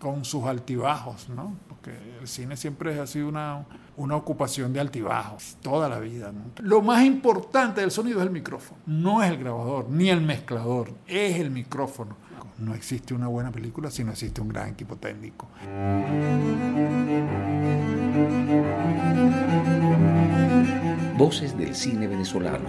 con sus altibajos, ¿no? Porque el cine siempre ha sido una, una ocupación de altibajos, toda la vida. Lo más importante del sonido es el micrófono, no es el grabador, ni el mezclador, es el micrófono. No existe una buena película si no existe un gran equipo técnico. Voces del cine venezolano,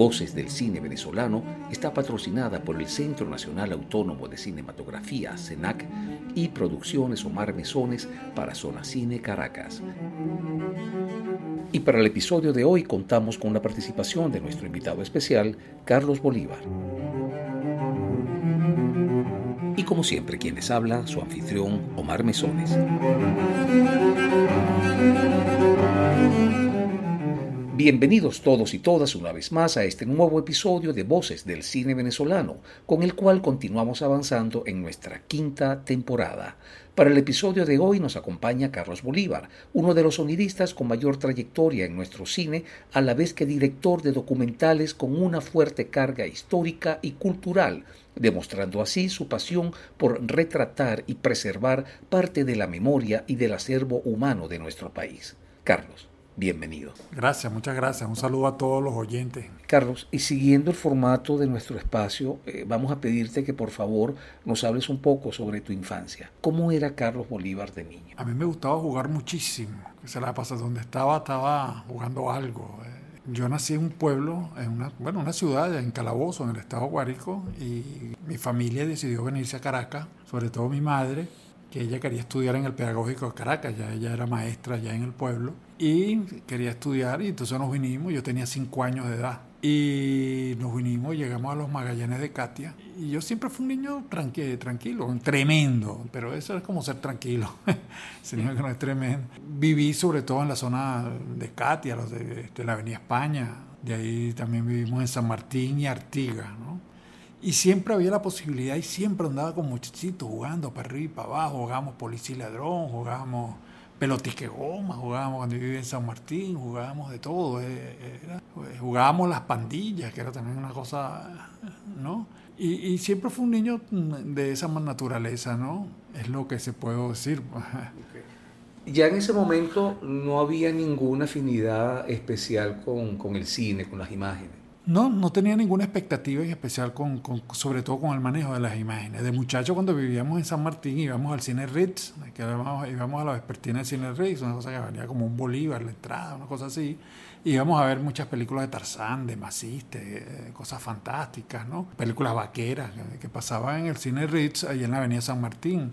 Voces del Cine Venezolano está patrocinada por el Centro Nacional Autónomo de Cinematografía, CENAC, y Producciones Omar Mesones para Zona Cine Caracas. Y para el episodio de hoy contamos con la participación de nuestro invitado especial, Carlos Bolívar. Y como siempre, quien les habla, su anfitrión, Omar Mesones. Bienvenidos todos y todas una vez más a este nuevo episodio de Voces del Cine Venezolano, con el cual continuamos avanzando en nuestra quinta temporada. Para el episodio de hoy nos acompaña Carlos Bolívar, uno de los sonidistas con mayor trayectoria en nuestro cine, a la vez que director de documentales con una fuerte carga histórica y cultural, demostrando así su pasión por retratar y preservar parte de la memoria y del acervo humano de nuestro país. Carlos bienvenido. Gracias, muchas gracias. Un saludo a todos los oyentes. Carlos, y siguiendo el formato de nuestro espacio, eh, vamos a pedirte que por favor nos hables un poco sobre tu infancia. ¿Cómo era Carlos Bolívar de niño? A mí me gustaba jugar muchísimo. Se la pasa donde estaba, estaba jugando algo. Eh. Yo nací en un pueblo, en una, bueno, una ciudad, en Calabozo, en el estado Guárico, y mi familia decidió venirse a Caracas, sobre todo mi madre, que ella quería estudiar en el Pedagógico de Caracas, ya ella era maestra ya en el pueblo, y quería estudiar, y entonces nos vinimos, yo tenía cinco años de edad, y nos vinimos, llegamos a los Magallanes de Katia, y yo siempre fui un niño tranquilo, tranquilo tremendo, pero eso es como ser tranquilo, ese que no es tremendo. Viví sobre todo en la zona de Katia, los de, de la Avenida España, de ahí también vivimos en San Martín y Artigas, ¿no? Y siempre había la posibilidad y siempre andaba con muchachitos jugando para arriba y para abajo. Jugábamos policía y ladrón, jugábamos pelotique goma, jugábamos cuando vivía en San Martín, jugábamos de todo. Eh, pues, jugábamos las pandillas, que era también una cosa, ¿no? Y, y, siempre fue un niño de esa naturaleza, ¿no? Es lo que se puede decir. Ya en ese momento no había ninguna afinidad especial con, con el cine, con las imágenes. No, no tenía ninguna expectativa en especial, con, sobre todo con el manejo de las imágenes. De muchacho, cuando vivíamos en San Martín, íbamos al cine Ritz, que íbamos, íbamos a la vespertina del cine Ritz, una cosa que valía como un bolívar la entrada, una cosa así. Íbamos a ver muchas películas de Tarzán, de Maciste, cosas fantásticas, ¿no? Películas vaqueras que, pasaban en el cine Ritz, ahí en la avenida San Martín.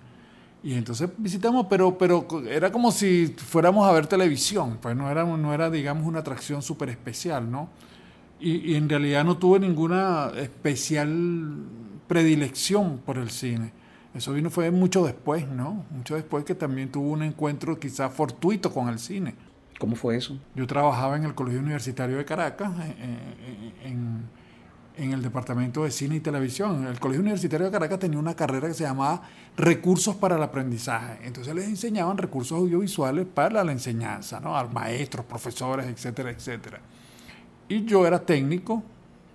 Y entonces visitamos, pero, pero era como si fuéramos a ver televisión, pues no era, no era digamos, una atracción súper especial, ¿no? Y, en realidad no tuve ninguna especial predilección por el cine. Eso vino fue mucho después, ¿no? Mucho después que también tuve un encuentro quizás fortuito con el cine. ¿Cómo fue eso? Yo trabajaba en el Colegio Universitario de Caracas, eh, eh, en, en, el Departamento de Cine y Televisión. El Colegio Universitario de Caracas tenía una carrera que se llamaba Recursos para el Aprendizaje. Entonces les enseñaban recursos audiovisuales para la enseñanza, ¿no? A maestros, profesores, etcétera, etcétera. Y yo era técnico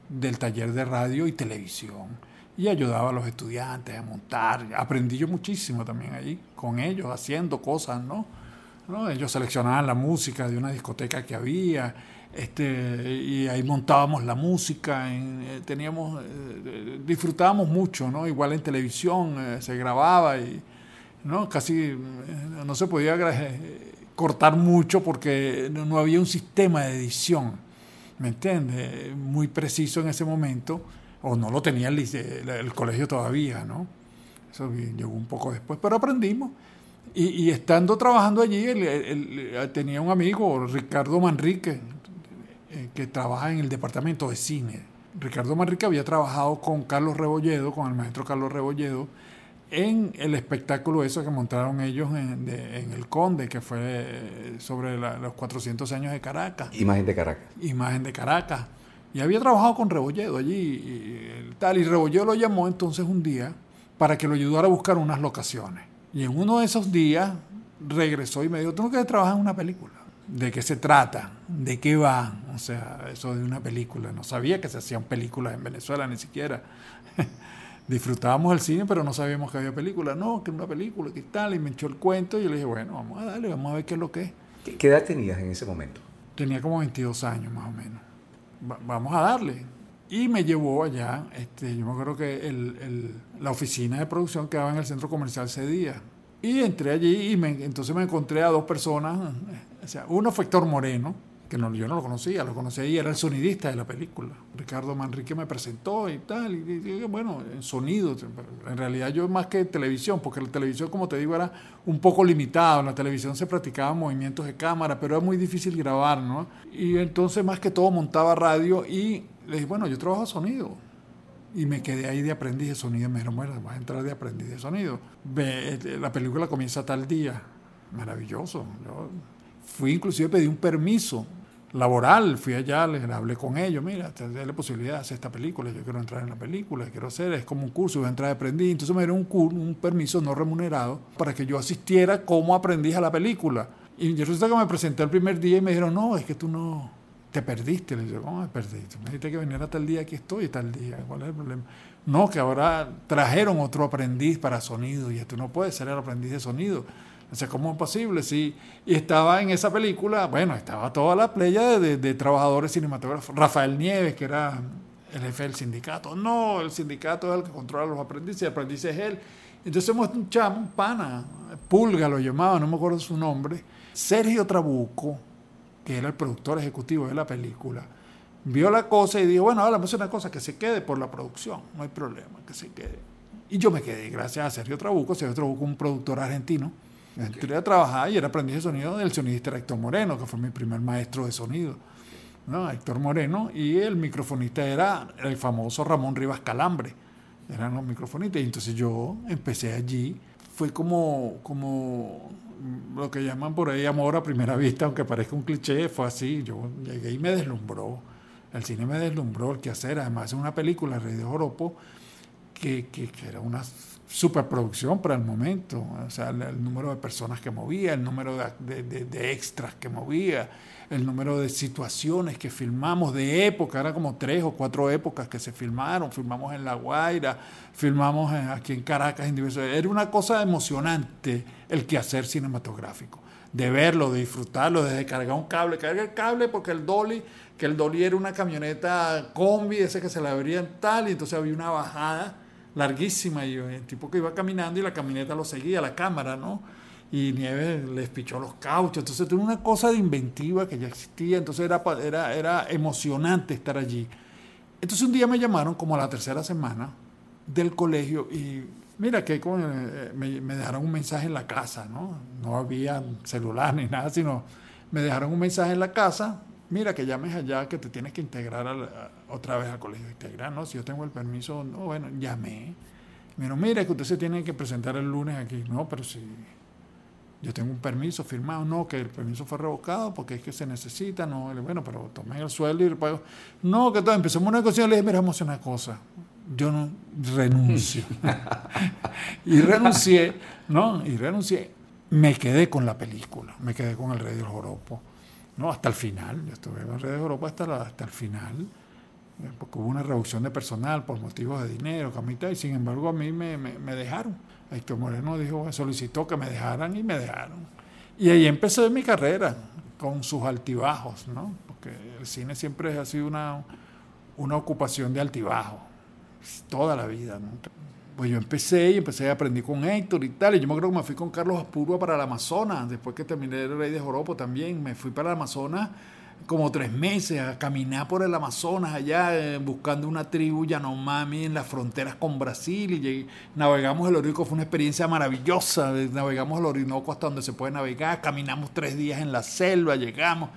del taller de radio y televisión y ayudaba a los estudiantes a montar. Aprendí yo muchísimo también allí con ellos, haciendo cosas, ¿no? Ellos seleccionaban la música de una discoteca que había este, y ahí montábamos la música, eh, teníamos, eh, disfrutábamos mucho, ¿no? Igual en televisión eh, se grababa y ¿no? casi no se podía cortar mucho porque no había un sistema de edición ¿me entiendes? Muy preciso en ese momento, o no lo tenía el, colegio todavía, ¿no? Eso llegó un poco después, pero aprendimos. Y, estando trabajando allí, tenía un amigo, Ricardo Manrique, eh, que trabaja en el departamento de cine. Ricardo Manrique había trabajado con Carlos Rebolledo, con el maestro Carlos Rebolledo, en el espectáculo eso que montaron ellos en, el Conde, que fue sobre los 400 años de Caracas. Imagen de Caracas. Imagen de Caracas. Y había trabajado con Rebolledo allí y, tal. Y Rebolledo lo llamó entonces un día para que lo ayudara a buscar unas locaciones. Y en uno de esos días regresó y me dijo, no quieres trabajar en una película. ¿De qué se trata? ¿De qué va? O sea, eso de una película. No sabía que se hacían películas en Venezuela ni siquiera. Disfrutábamos el cine, pero no sabíamos que había película. No, que una película, ¿qué tal? Y me echó el cuento y yo le dije, bueno, vamos a darle, vamos a ver qué es lo que es. ¿Qué edad tenías en ese momento? Tenía como 22 años más o menos. vamos a darle. Y me llevó allá, este, yo me acuerdo que el, el, la oficina de producción quedaba en el centro comercial ese día. Y entré allí y me, entonces me encontré a dos personas. O sea, uno fue Héctor Moreno, que yo no lo conocía, lo conocí ahí, era el sonidista de la película. Ricardo Manrique me presentó y tal, y, bueno, en sonido, en realidad yo más que televisión, porque la televisión, como te digo, era un poco limitado, en la televisión se practicaban movimientos de cámara, pero era muy difícil grabar, ¿no? Y entonces más que todo montaba radio y le dije, bueno, yo trabajo sonido. Y me quedé ahí de aprendiz de sonido. Me dijeron, bueno, vas a entrar de aprendiz de sonido. Ve, la película comienza tal día. Maravilloso. Yo fui inclusive pedí un permiso laboral, fui allá, le hablé con ellos, mira, te la posibilidad de hacer esta película, yo quiero entrar en la película, quiero hacer, es como un curso, voy a entrar de aprendiz, entonces me dieron un, un permiso no remunerado para que yo asistiera como aprendiz a la película. Y resulta que me presenté el primer día y me dijeron, no, es que tú no, te perdiste. Le digo, ¿cómo me perdiste? Me dijiste que viniera tal día, aquí estoy tal día, ¿cuál es el problema? No, que ahora trajeron otro aprendiz para sonido y tú no puedes ser el aprendiz de sonido o sea, ¿cómo es posible? Sí. Y estaba en esa película, bueno, estaba toda la playa de, trabajadores cinematográficos. Rafael Nieves, que era el jefe del sindicato. No, el sindicato es el que controla a los aprendices, el aprendiz es él. Entonces hemos un chamo, un pana, Pulga lo llamaba, no me acuerdo su nombre, Sergio Trabuco, que era el productor ejecutivo de la película, vio la cosa y dijo, bueno, ahora vamos a hacer una cosa, que se quede por la producción, no hay problema, que se quede. Y yo me quedé, gracias a Sergio Trabuco, Sergio Trabuco, un productor argentino, Entré a trabajar y era aprendiz de sonido del sonidista Héctor Moreno, que fue mi primer maestro de sonido. ¿no? Héctor Moreno, y el microfonista era el famoso Ramón Rivas Calambre. Eran los microfonistas. Y entonces yo empecé allí. Fue como, como lo que llaman por ahí amor a primera vista, aunque parezca un cliché, fue así. Yo llegué y me deslumbró. El cine me deslumbró el que hacer. Además, es una película, Rey de Joropo, que, que, que era una superproducción para el momento, o sea, el, número de personas que movía, el número de, extras que movía, el número de situaciones que filmamos de época, era como tres o cuatro épocas que se filmaron, filmamos en La Guaira, filmamos aquí en Caracas, en diversos, era una cosa emocionante el quehacer cinematográfico, de verlo, de disfrutarlo, de descargar un cable, cargar el cable porque el dolly, que el dolly era una camioneta combi, ese que se le abría tal, y entonces había una bajada larguísima y el tipo que iba caminando y la camioneta lo seguía, la cámara, ¿no? Y Nieves les pichó los cauchos, entonces tuvo una cosa de inventiva que ya existía, entonces era, era, era emocionante estar allí. Entonces un día me llamaron como a la tercera semana del colegio y mira que eh, me, dejaron un mensaje en la casa, ¿no? No había celular ni nada, sino me dejaron un mensaje en la casa mira que llames allá que te tienes que integrar otra vez al colegio integral, ¿no? Si yo tengo el permiso, no, bueno, llamé. Pero mira que usted se tiene que presentar el lunes aquí, no, pero si yo tengo un permiso firmado, no, que el permiso fue revocado porque es que se necesita, no, bueno, pero tomé el sueldo y el pago. No, que todo, empezamos una negociación, le dije, mira, vamos a hacer una cosa, yo no renuncio. y renuncié, ¿no? Y renuncié. Me quedé con la película, me quedé con el Rey del Joropo no, hasta el final. Yo estuve en Red de Europa hasta, hasta el final, porque hubo una reducción de personal por motivos de dinero, camita, y sin embargo a mí me, me, dejaron. Héctor Moreno dijo, solicitó que me dejaran y me dejaron. Y ahí empecé mi carrera, con sus altibajos, ¿no? Porque el cine siempre ha sido una, una ocupación de altibajos, toda la vida, ¿no? pues yo empecé y empecé a aprender con Héctor y tal. Y yo me acuerdo que me fui con Carlos Apurua para el Amazonas, después que terminé el Rey de Joropo también. Me fui para el Amazonas como tres meses a caminar por el Amazonas allá eh, buscando una tribu Yanomami en las fronteras con Brasil y navegamos el Orinoco, fue una experiencia maravillosa, navegamos el Orinoco hasta donde se puede navegar, caminamos tres días en la selva, llegamos,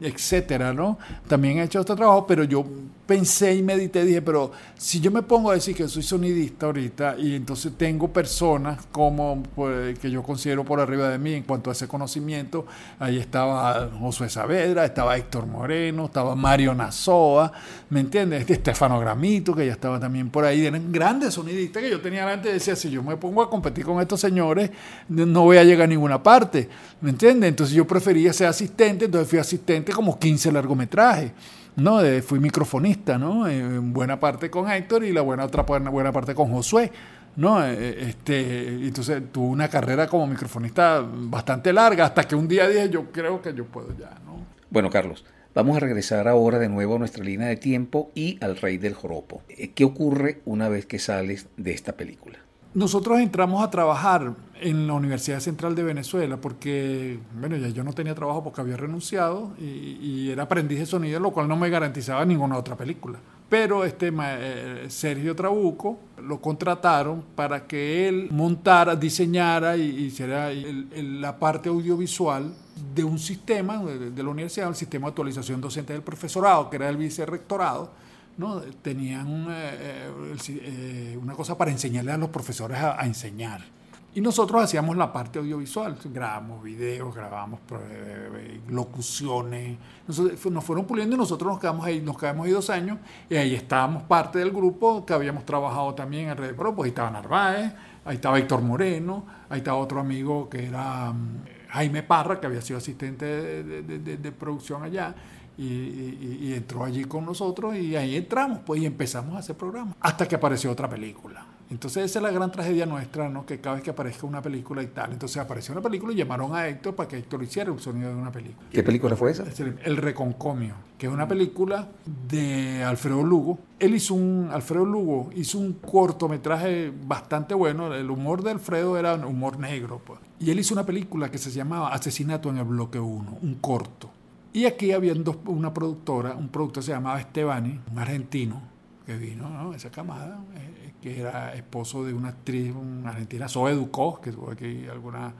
etcétera, ¿no? También he hecho este trabajo, pero yo pensé y medité, dije, pero si yo me pongo a decir que soy sonidista ahorita y entonces tengo personas como pues, que yo considero por arriba de mí en cuanto a ese conocimiento, ahí estaba Josué Saavedra, estaba Héctor Moreno, estaba Mario Nazoa, ¿me entiendes? Este Estefano Gramito, que ya estaba también por ahí, eran grandes sonidistas que yo tenía antes, decía, si yo me pongo a competir con estos señores, no voy a llegar a ninguna parte, ¿me entiendes? Entonces yo prefería ser asistente, entonces fui asistente como 15 largometrajes. ¿no? fui microfonista, ¿no? En buena parte con Héctor y la buena otra buena parte con Josué. ¿no? Eh, eh, este, entonces tuve una carrera como microfonista bastante larga hasta que un día dije yo creo que yo puedo ya, ¿no? Bueno, Carlos, vamos a regresar ahora de nuevo a nuestra línea de tiempo y al Rey del Joropo. Eh, ¿Qué ocurre una vez que sales de esta película? Nosotros entramos a trabajar en la Universidad Central de Venezuela porque, bueno, ya yo no tenía trabajo porque había renunciado y, era aprendiz de sonido, lo cual no me garantizaba ninguna otra película. Pero este eh, Sergio Trabuco lo contrataron para que él montara, diseñara y hiciera la parte audiovisual de un sistema de, la universidad, el sistema de actualización docente del profesorado, que era el vicerrectorado, ¿no? tenían eh, eh, una cosa para enseñarle a los profesores a, enseñar. Y nosotros hacíamos la parte audiovisual, grabamos videos, grabamos eh, locuciones, nos fueron puliendo y nosotros nos quedamos ahí, nos quedamos ahí dos años y ahí estábamos parte del grupo que habíamos trabajado también en Red Pro, pues ahí estaba Narváez, ahí estaba Héctor Moreno, ahí estaba otro amigo que era mm, Jaime Parra, que había sido asistente de producción allá, y, entró allí con nosotros y ahí entramos, pues y empezamos a hacer programas, hasta que apareció otra película. Entonces esa es la gran tragedia nuestra, ¿no? Que cada vez que aparezca una película y tal, entonces apareció una película y llamaron a Héctor para que Héctor hiciera un sonido de una película. ¿Qué película fue esa? El Reconcomio, que es una película de Alfredo Lugo. Él hizo un, Alfredo Lugo hizo un cortometraje bastante bueno, el humor de Alfredo era humor negro, pues. Y él hizo una película que se llamaba Asesinato en el Bloque 1, un corto y aquí había una productora, un productor se llamaba Estebani, un argentino que vino, ¿no? esa camada, eh, que era esposo de una actriz, una argentina, Zoe que tuvo aquí algunas,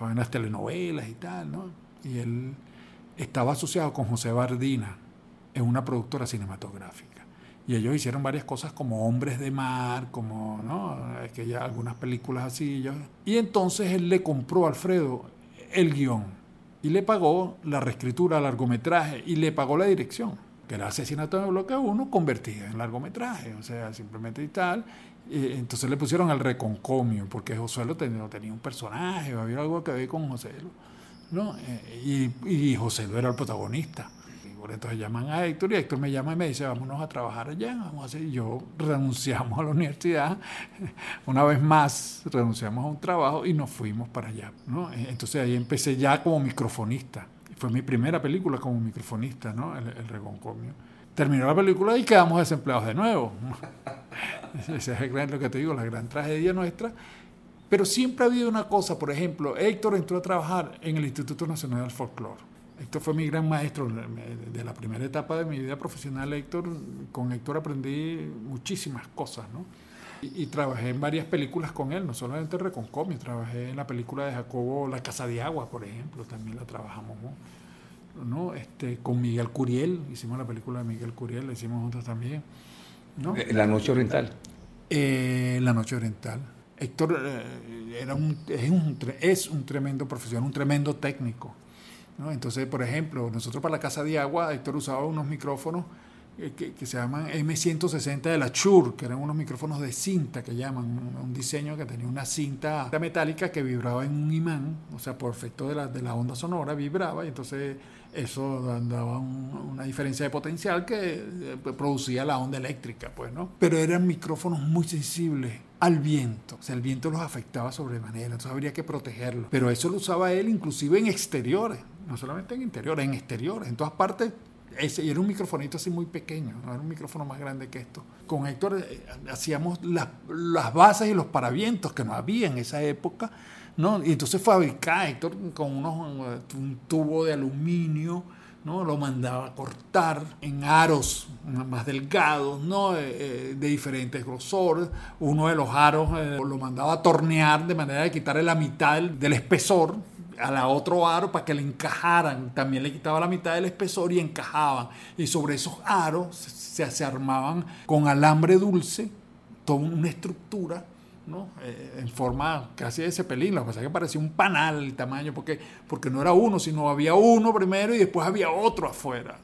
unas telenovelas y tal, ¿no? Y él estaba asociado con José Bardina en una productora cinematográfica. Y ellos hicieron varias cosas como Hombres de Mar, como, ¿no? Que ya algunas películas así. Y entonces él le compró a Alfredo el guion y le pagó la reescritura largometraje y le pagó la dirección, que era Asesinato en el Bloque 1 convertida en largometraje, o sea, simplemente y tal. entonces le pusieron el reconcomio, porque José lo tenía, tenía un personaje, había algo que ver con José, ¿no? Eh, y, y José era el protagonista. Entonces llaman a Héctor y Héctor me llama y me dice, vámonos a trabajar allá, vamos a hacer. Y yo renunciamos a la universidad, una vez más renunciamos a un trabajo y nos fuimos para allá. ¿no? Entonces ahí empecé ya como microfonista. Fue mi primera película como microfonista, ¿no? El, el Regoncomio. Terminó la película y quedamos desempleados de nuevo. Esa es lo que te digo, la gran tragedia nuestra. Pero siempre ha habido una cosa, por ejemplo, Héctor entró a trabajar en el Instituto Nacional del Folclore Héctor fue mi gran maestro de la primera etapa de mi vida profesional. Héctor, con Héctor aprendí muchísimas cosas, ¿no? Y, trabajé en varias películas con él, no solamente Reconcomio, trabajé en la película de Jacobo La Casa de Agua, por ejemplo, también la trabajamos, ¿no? Este, con Miguel Curiel, hicimos la película de Miguel Curiel, la hicimos juntos también. ¿no? Eh, la Noche Oriental. Eh, la Noche Oriental. Héctor eh, era un, es, un, es un tremendo profesional, un tremendo técnico. Entonces, por ejemplo, nosotros para la Casa de Agua, Héctor usaba unos micrófonos eh, que, se llaman M160 de la Shure, que eran unos micrófonos de cinta que llaman, un, diseño que tenía una cinta metálica que vibraba en un imán, o sea, por efecto de la, de la onda sonora vibraba y entonces eso daba una diferencia de potencial que eh, producía la onda eléctrica, pues, ¿no? Pero eran micrófonos muy sensibles al viento, o sea, el viento los afectaba sobremanera, entonces habría que protegerlos. Pero eso lo usaba él inclusive en exteriores, no solamente en interiores, en exteriores, en todas partes. Ese, y era un microfonito así muy pequeño, no era un micrófono más grande que esto. Con Héctor eh, hacíamos las, las bases y los paravientos que no había en esa época ¿no? Y entonces fabricaba Héctor con unos, un tubo de aluminio, ¿no? Lo mandaba a cortar en aros más delgados, ¿no? Eh, eh, de diferentes grosores. Uno de los aros eh, lo mandaba a tornear de manera de quitarle la mitad del, espesor a la otro aro para que le encajaran. También le quitaba la mitad del espesor y encajaban. Y sobre esos aros se, se armaban con alambre dulce, toda una estructura ¿no? Eh, en forma casi de cepelín, lo que pasa es que parecía un panal el tamaño, porque, porque no era uno, sino había uno primero y después había otro afuera.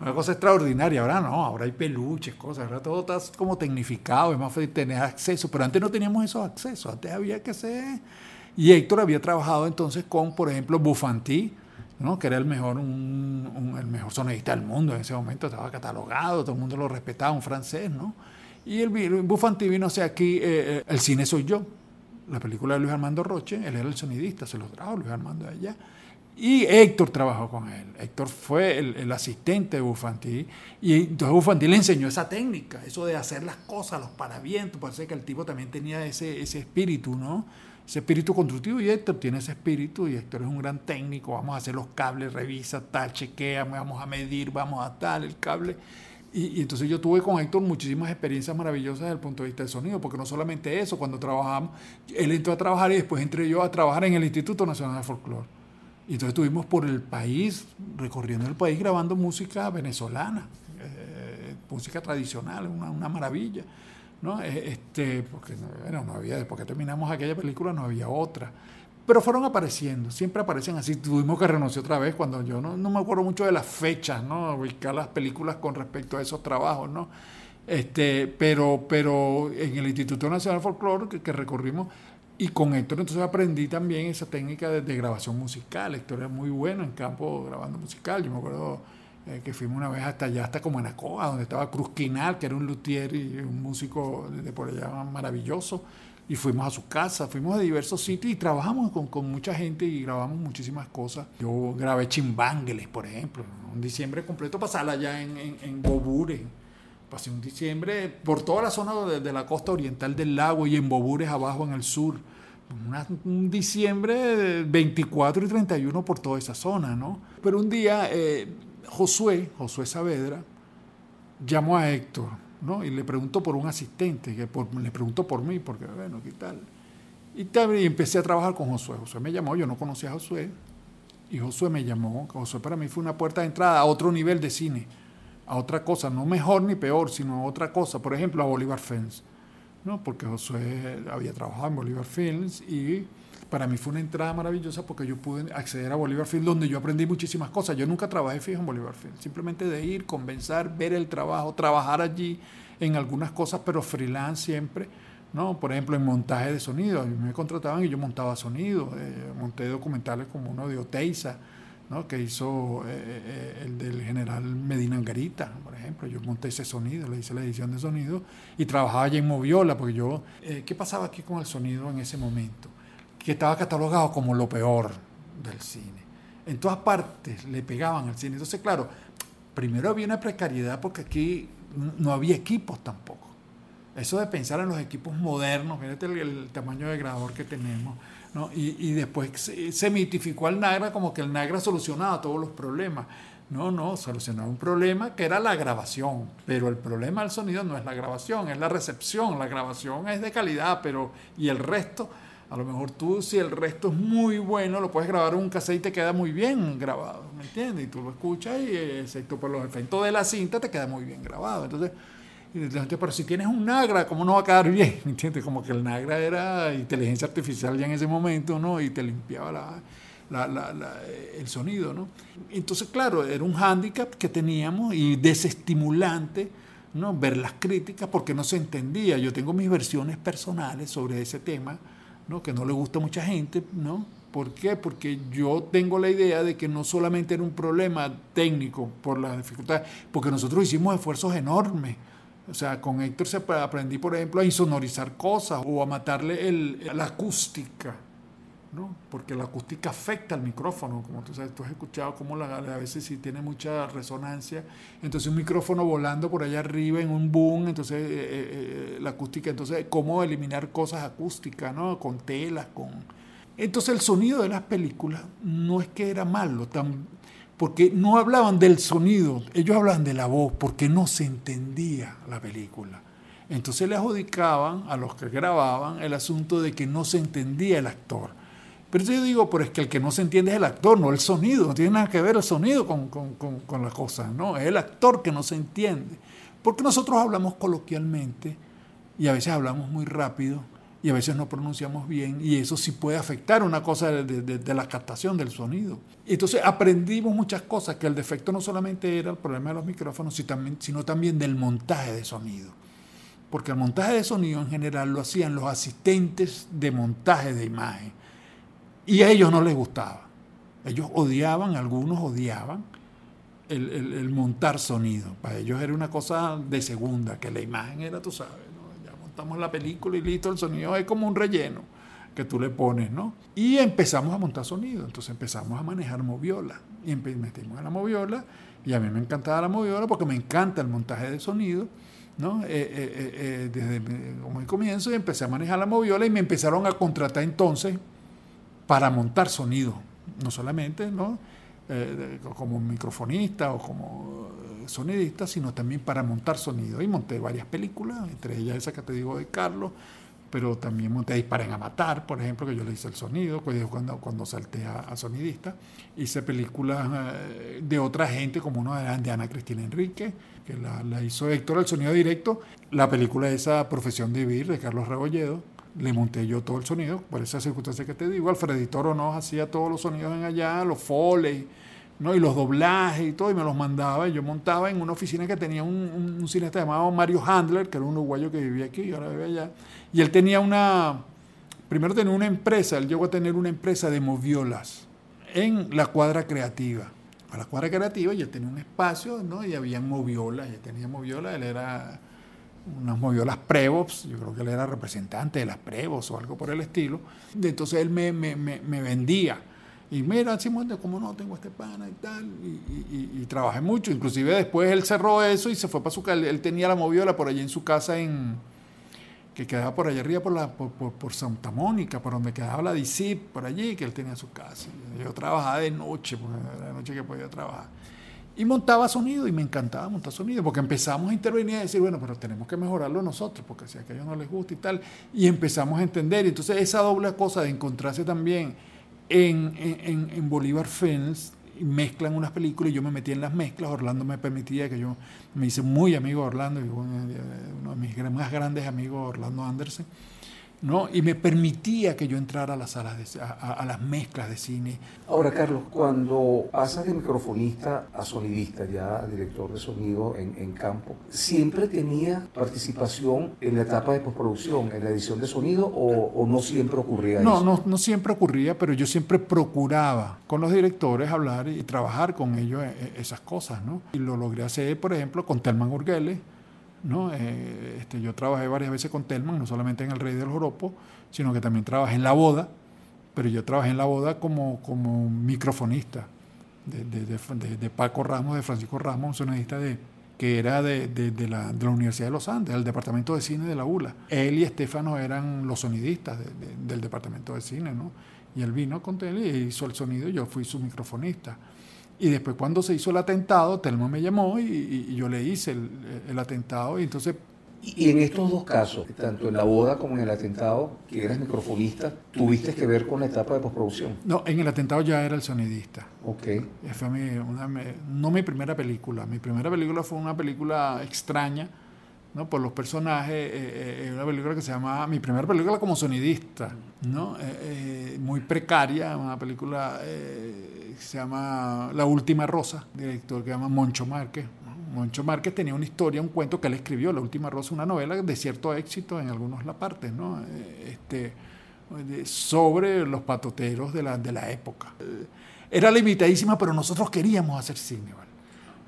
Una cosa extraordinaria, ahora no, ahora hay peluches, cosas, ahora todo está como tecnificado, es más fácil tener acceso, pero antes no teníamos esos accesos, antes había que ser... Y Héctor había trabajado entonces con, por ejemplo, Bufanti, ¿no? que era el mejor, un, el mejor sonidista del mundo en ese momento, estaba catalogado, todo el mundo lo respetaba, un francés, ¿no? Y el, Bufanti vino hacia aquí, eh, eh, El cine soy yo, la película de Luis Armando Roche, él era el sonidista, se lo trajo Luis Armando allá. Y Héctor trabajó con él. Héctor fue el, asistente de Bufanti. Y entonces Bufanti le enseñó esa técnica, eso de hacer las cosas, los paravientos. Parece que el tipo también tenía ese, ese espíritu, ¿no? Ese espíritu constructivo. Y Héctor tiene ese espíritu. Y Héctor es un gran técnico. Vamos a hacer los cables, revisa, tal, chequea, vamos a medir, vamos a tal, el cable. Y, entonces yo tuve con Héctor muchísimas experiencias maravillosas desde el punto de vista del sonido, porque no solamente eso, cuando trabajamos, él entró a trabajar y después entré yo a trabajar en el Instituto Nacional de Folclore. Y entonces estuvimos por el país, recorriendo el país, grabando música venezolana, eh, música tradicional, una, una maravilla. ¿No? Eh, este, porque bueno, no había, después que terminamos aquella película no había otra. Pero fueron apareciendo, siempre aparecen así. Tuvimos que renunciar otra vez cuando yo no, no me acuerdo mucho de las fechas, ¿no? Ubicar las películas con respecto a esos trabajos, ¿no? Este, pero, pero en el Instituto Nacional de Folclore que, que, recorrimos, y con Héctor entonces aprendí también esa técnica de, grabación musical. Héctor era muy bueno en campo grabando musical. Yo me acuerdo eh, que fuimos una vez hasta allá, hasta como en Acoa, donde estaba Cruz Quinal, que era un luthier y un músico de por allá maravilloso y fuimos a su casa, fuimos a diversos sitios y trabajamos con, con, mucha gente y grabamos muchísimas cosas. Yo grabé Chimbángeles, por ejemplo, un diciembre completo pasarla allá en, en, en, Bobures. Pasé un diciembre por toda la zona de, de, la costa oriental del lago y en Bobures abajo en el sur. un diciembre 24 y 31 por toda esa zona, ¿no? Pero un día eh, Josué, Josué Saavedra, llamó a Héctor ¿no? Y le preguntó por un asistente, que le preguntó por mí, porque, bueno, ¿qué tal? Y, empecé a trabajar con Josué. Josué me llamó, yo no conocía a Josué, y Josué me llamó. Josué para mí fue una puerta de entrada a otro nivel de cine, a otra cosa, no mejor ni peor, sino a otra cosa. Por ejemplo, a Bolívar Films, ¿no? Porque Josué había trabajado en Bolívar Films y para mí fue una entrada maravillosa porque yo pude acceder a Bolívar Film donde yo aprendí muchísimas cosas. Yo nunca trabajé fijo en Bolívar Film, simplemente de ir, convencer, ver el trabajo, trabajar allí en algunas cosas, pero freelance siempre. ¿no? Por ejemplo, en montaje de sonido. A mí me contrataban y yo montaba sonido. Eh, monté documentales como uno de Oteiza, ¿no? que hizo eh, eh, el del general Medina Angarita, por ejemplo. Yo monté ese sonido, le hice la edición de sonido y trabajaba allí en Moviola, porque yo... ¿Qué pasaba aquí con el sonido en ese momento? Que estaba catalogado como lo peor del cine. En todas partes le pegaban al cine. Entonces, claro, primero había una precariedad porque aquí no había equipos tampoco. Eso de pensar en los equipos modernos, fíjate el, tamaño de grabador que tenemos, ¿no? y, y, después se, se, mitificó al Nagra como que el Nagra solucionaba todos los problemas. No, no, solucionaba un problema que era la grabación, pero el problema del sonido no es la grabación, es la recepción. La grabación es de calidad, pero y el resto a lo mejor tú, si el resto es muy bueno, lo puedes grabar en un cassette y te queda muy bien grabado, ¿me entiendes? Y tú lo escuchas y, excepto por los efectos de la cinta, te queda muy bien grabado. Entonces, pero si tienes un Nagra, ¿cómo no va a quedar bien? ¿Me entiendes? Como que el Nagra era inteligencia artificial ya en ese momento, ¿no? Y te limpiaba el sonido, ¿no? Entonces, claro, era un hándicap que teníamos y desestimulante, ¿no? Ver las críticas porque no se entendía. Yo tengo mis versiones personales sobre ese tema ¿no? que no le gusta a mucha gente, ¿no? ¿Por qué? Porque yo tengo la idea de que no solamente era un problema técnico por la dificultad, porque nosotros hicimos esfuerzos enormes. O sea, con Héctor se aprendí, por ejemplo, a insonorizar cosas o a matarle el, la acústica ¿no? porque la acústica afecta al micrófono, como tú sabes, tú has escuchado cómo la, a veces si tiene mucha resonancia, entonces un micrófono volando por allá arriba en un boom, entonces eh, eh, eh, la acústica, entonces cómo eliminar cosas acústicas, ¿no? con telas, con... Entonces el sonido de las películas no es que era malo, tan, porque no hablaban del sonido, ellos hablaban de la voz, porque no se entendía la película. Entonces le adjudicaban a los que grababan el asunto de que no se entendía el actor Pero yo digo, pero es que el que no se entiende es el actor, no el sonido. No tiene nada que ver el sonido con, con, con, las cosas, ¿no? Es el actor que no se entiende. Porque nosotros hablamos coloquialmente y a veces hablamos muy rápido y a veces no pronunciamos bien y eso sí puede afectar una cosa de, de, de, la captación del sonido. Entonces aprendimos muchas cosas, que el defecto no solamente era el problema de los micrófonos, sino también del montaje de sonido. Porque el montaje de sonido en general lo hacían los asistentes de montaje de imagen y a ellos no les gustaba. Ellos odiaban, algunos odiaban el, montar sonido. Para ellos era una cosa de segunda, que la imagen era, tú sabes, ¿no? ya montamos la película y listo, el sonido es como un relleno que tú le pones, ¿no? Y empezamos a montar sonido, entonces empezamos a manejar moviola. Y metimos en la moviola, y a mí me encantaba la moviola porque me encanta el montaje de sonido. ¿no? Eh, eh, eh, desde como el comienzo y empecé a manejar la moviola y me empezaron a contratar entonces para montar sonido, no solamente ¿no? Eh, como microfonista o como sonidista, sino también para montar sonido. Y monté varias películas, entre ellas esa que te digo de Carlos, pero también monté Disparen a Matar, por ejemplo, que yo le hice el sonido, cuando, cuando salté a, a sonidista. Hice películas eh, de otra gente, como una de Ana Cristina Enrique, que la, la hizo Héctor, el sonido directo. La película esa Profesión de Vivir, de Carlos Rebolledo, le monté yo todo el sonido, por esa circunstancia que te digo. Alfredito Oronoz hacía todos los sonidos en allá, los foley, ¿no? y los doblajes y todo, y me los mandaba. Y yo montaba en una oficina que tenía un, cineasta llamado Mario Handler, que era un uruguayo que vivía aquí y ahora vive allá. Y él tenía una. Primero tenía una empresa, él llegó a tener una empresa de moviolas en la cuadra creativa. A la cuadra creativa y él tenía un espacio, ¿no? Y había moviolas, y tenía moviolas, él era unas moviolas Prevops, yo creo que él era representante de las Prevops o algo por el estilo. Entonces él me, me, me, vendía. Y mira, Simón, como no, tengo este pana y tal. Y, trabajé mucho. Inclusive después él cerró eso y se fue para su casa. Él tenía la moviola por allí en su casa en que quedaba por allá arriba por, la, por, por, por Santa Mónica, por donde quedaba la DICIP, por allí, que él tenía su casa. Yo trabajaba de noche, porque era de noche que podía trabajar. Y montaba sonido y me encantaba montar sonido, porque empezamos a intervenir y a decir, bueno, pero tenemos que mejorarlo nosotros, porque si a aquellos no les gusta y tal. Y empezamos a entender. Entonces esa doble cosa de encontrarse también en, en, en Bolívar Films, mezclan unas películas y yo me metí en las mezclas. Orlando me permitía que yo me hice muy amigo de Orlando, uno de mis más grandes amigos, Orlando Anderson. ¿No? y me permitía que yo entrara a las salas de, a, a, las mezclas de cine. Ahora, Carlos, cuando pasas de microfonista a sonidista, ya director de sonido en, en campo, ¿siempre tenía participación en la etapa de postproducción, en la edición de sonido, o, o no siempre ocurría no, eso? No, no siempre ocurría, pero yo siempre procuraba con los directores hablar y trabajar con ellos esas cosas, ¿no? Y lo logré hacer, por ejemplo, con Telman Urgeles, ¿no? Eh, este, yo trabajé varias veces con Telman, no solamente en El Rey del Joropo, sino que también trabajé en La Boda, pero yo trabajé en La Boda como, como microfonista de, de, de, de, Paco Ramos, de Francisco Ramos, un sonidista de, que era de, la, de la Universidad de los Andes, del Departamento de Cine de la ULA. Él y Estefano eran los sonidistas del Departamento de Cine, ¿no? Y él vino con él y hizo el sonido, yo fui su microfonista. Y después cuando se hizo el atentado, Telmo me llamó y, yo le hice el, el, atentado y entonces... Y en estos dos casos, tanto en la boda como en el atentado, que eras microfonista, ¿tuviste que ver con la etapa de postproducción? No, en el atentado ya era el sonidista. Ok. Fue mi, una, no mi primera película, mi primera película fue una película extraña, ¿no? por los personajes, eh, eh, una película que se llama, mi primera película como sonidista, ¿no? Eh, muy precaria, una película que se llama La Última Rosa, director que se llama Moncho Márquez. Moncho Márquez tenía una historia, un cuento que él escribió, La Última Rosa, una novela de cierto éxito en algunas partes, ¿no? Este, sobre los patoteros de la, de la época. Era limitadísima, pero nosotros queríamos hacer cine, ¿vale?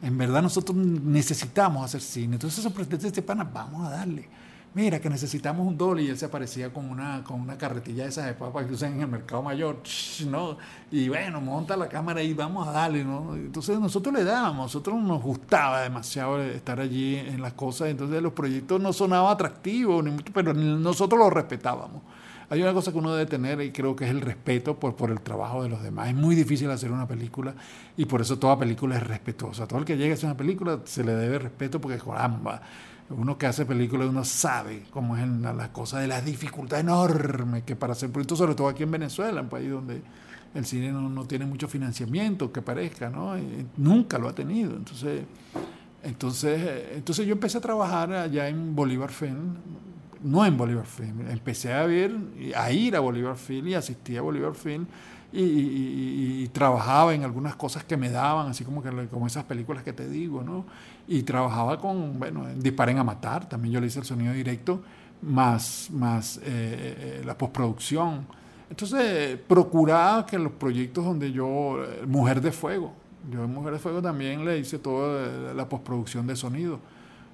En verdad nosotros necesitamos hacer cine. Entonces esos presidentes de pana, vamos a darle. Mira, que necesitamos un dólar y él se aparecía con una, con una carretilla de esas de papas que usan en el mercado mayor, ¿no? Y bueno, monta la cámara y vamos a darle, ¿no? Entonces nosotros le dábamos, nosotros nos gustaba demasiado estar allí en las cosas, entonces los proyectos no sonaban atractivos, pero nosotros los respetábamos. Hay una cosa que uno debe tener y creo que es el respeto por, por el trabajo de los demás. Es muy difícil hacer una película y por eso toda película es respetuosa. Todo el que llegue a hacer una película se le debe respeto porque, caramba, uno que hace películas, uno sabe cómo es la, cosa de las dificultades enormes que para hacer proyectos, sobre todo aquí en Venezuela, un país donde el cine no, tiene mucho financiamiento, que parezca, ¿no? nunca lo ha tenido. Entonces, entonces, entonces yo empecé a trabajar allá en Bolívar Film, no en Bolívar Film, empecé a ver, a ir a Bolívar Film y asistí a Bolívar Film y, trabajaba en algunas cosas que me daban, así como, que, como esas películas que te digo, ¿no? Y trabajaba con, bueno, Disparen a Matar, también yo le hice el sonido directo, más, más eh, eh, la postproducción. Entonces, procuraba que los proyectos donde yo, eh, Mujer de Fuego, yo en Mujer de Fuego también le hice toda la postproducción de sonido,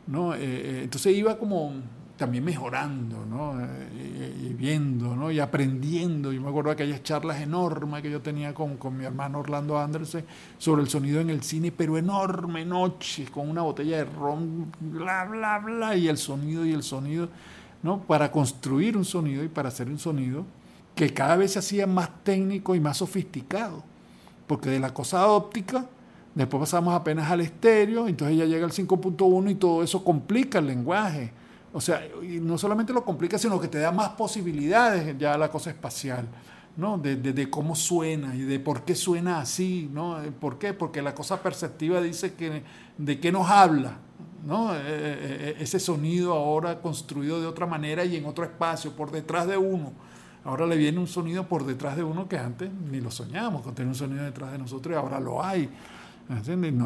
¿no? entonces iba como también mejorando, ¿no? Y, viendo, ¿no? Y aprendiendo. Yo me acuerdo de aquellas charlas enormes que yo tenía con, con, mi hermano Orlando Anderson sobre el sonido en el cine, pero enorme, noches, con una botella de ron, bla, bla, bla, y el sonido y el sonido, ¿no? Para construir un sonido y para hacer un sonido que cada vez se hacía más técnico y más sofisticado. Porque de la cosa óptica, después pasamos apenas al estéreo, entonces ya llega el 5.1 y todo eso complica el lenguaje o sea, y no solamente lo complica, sino que te da más posibilidades ya la cosa espacial, ¿no? De, cómo suena y de por qué suena así, ¿no? ¿Por qué? Porque la cosa perceptiva dice que de qué nos habla, ¿no? E, e, e, ese sonido ahora construido de otra manera y en otro espacio, por detrás de uno. Ahora le viene un sonido por detrás de uno que antes ni lo soñábamos con tener un sonido detrás de nosotros y ahora lo hay.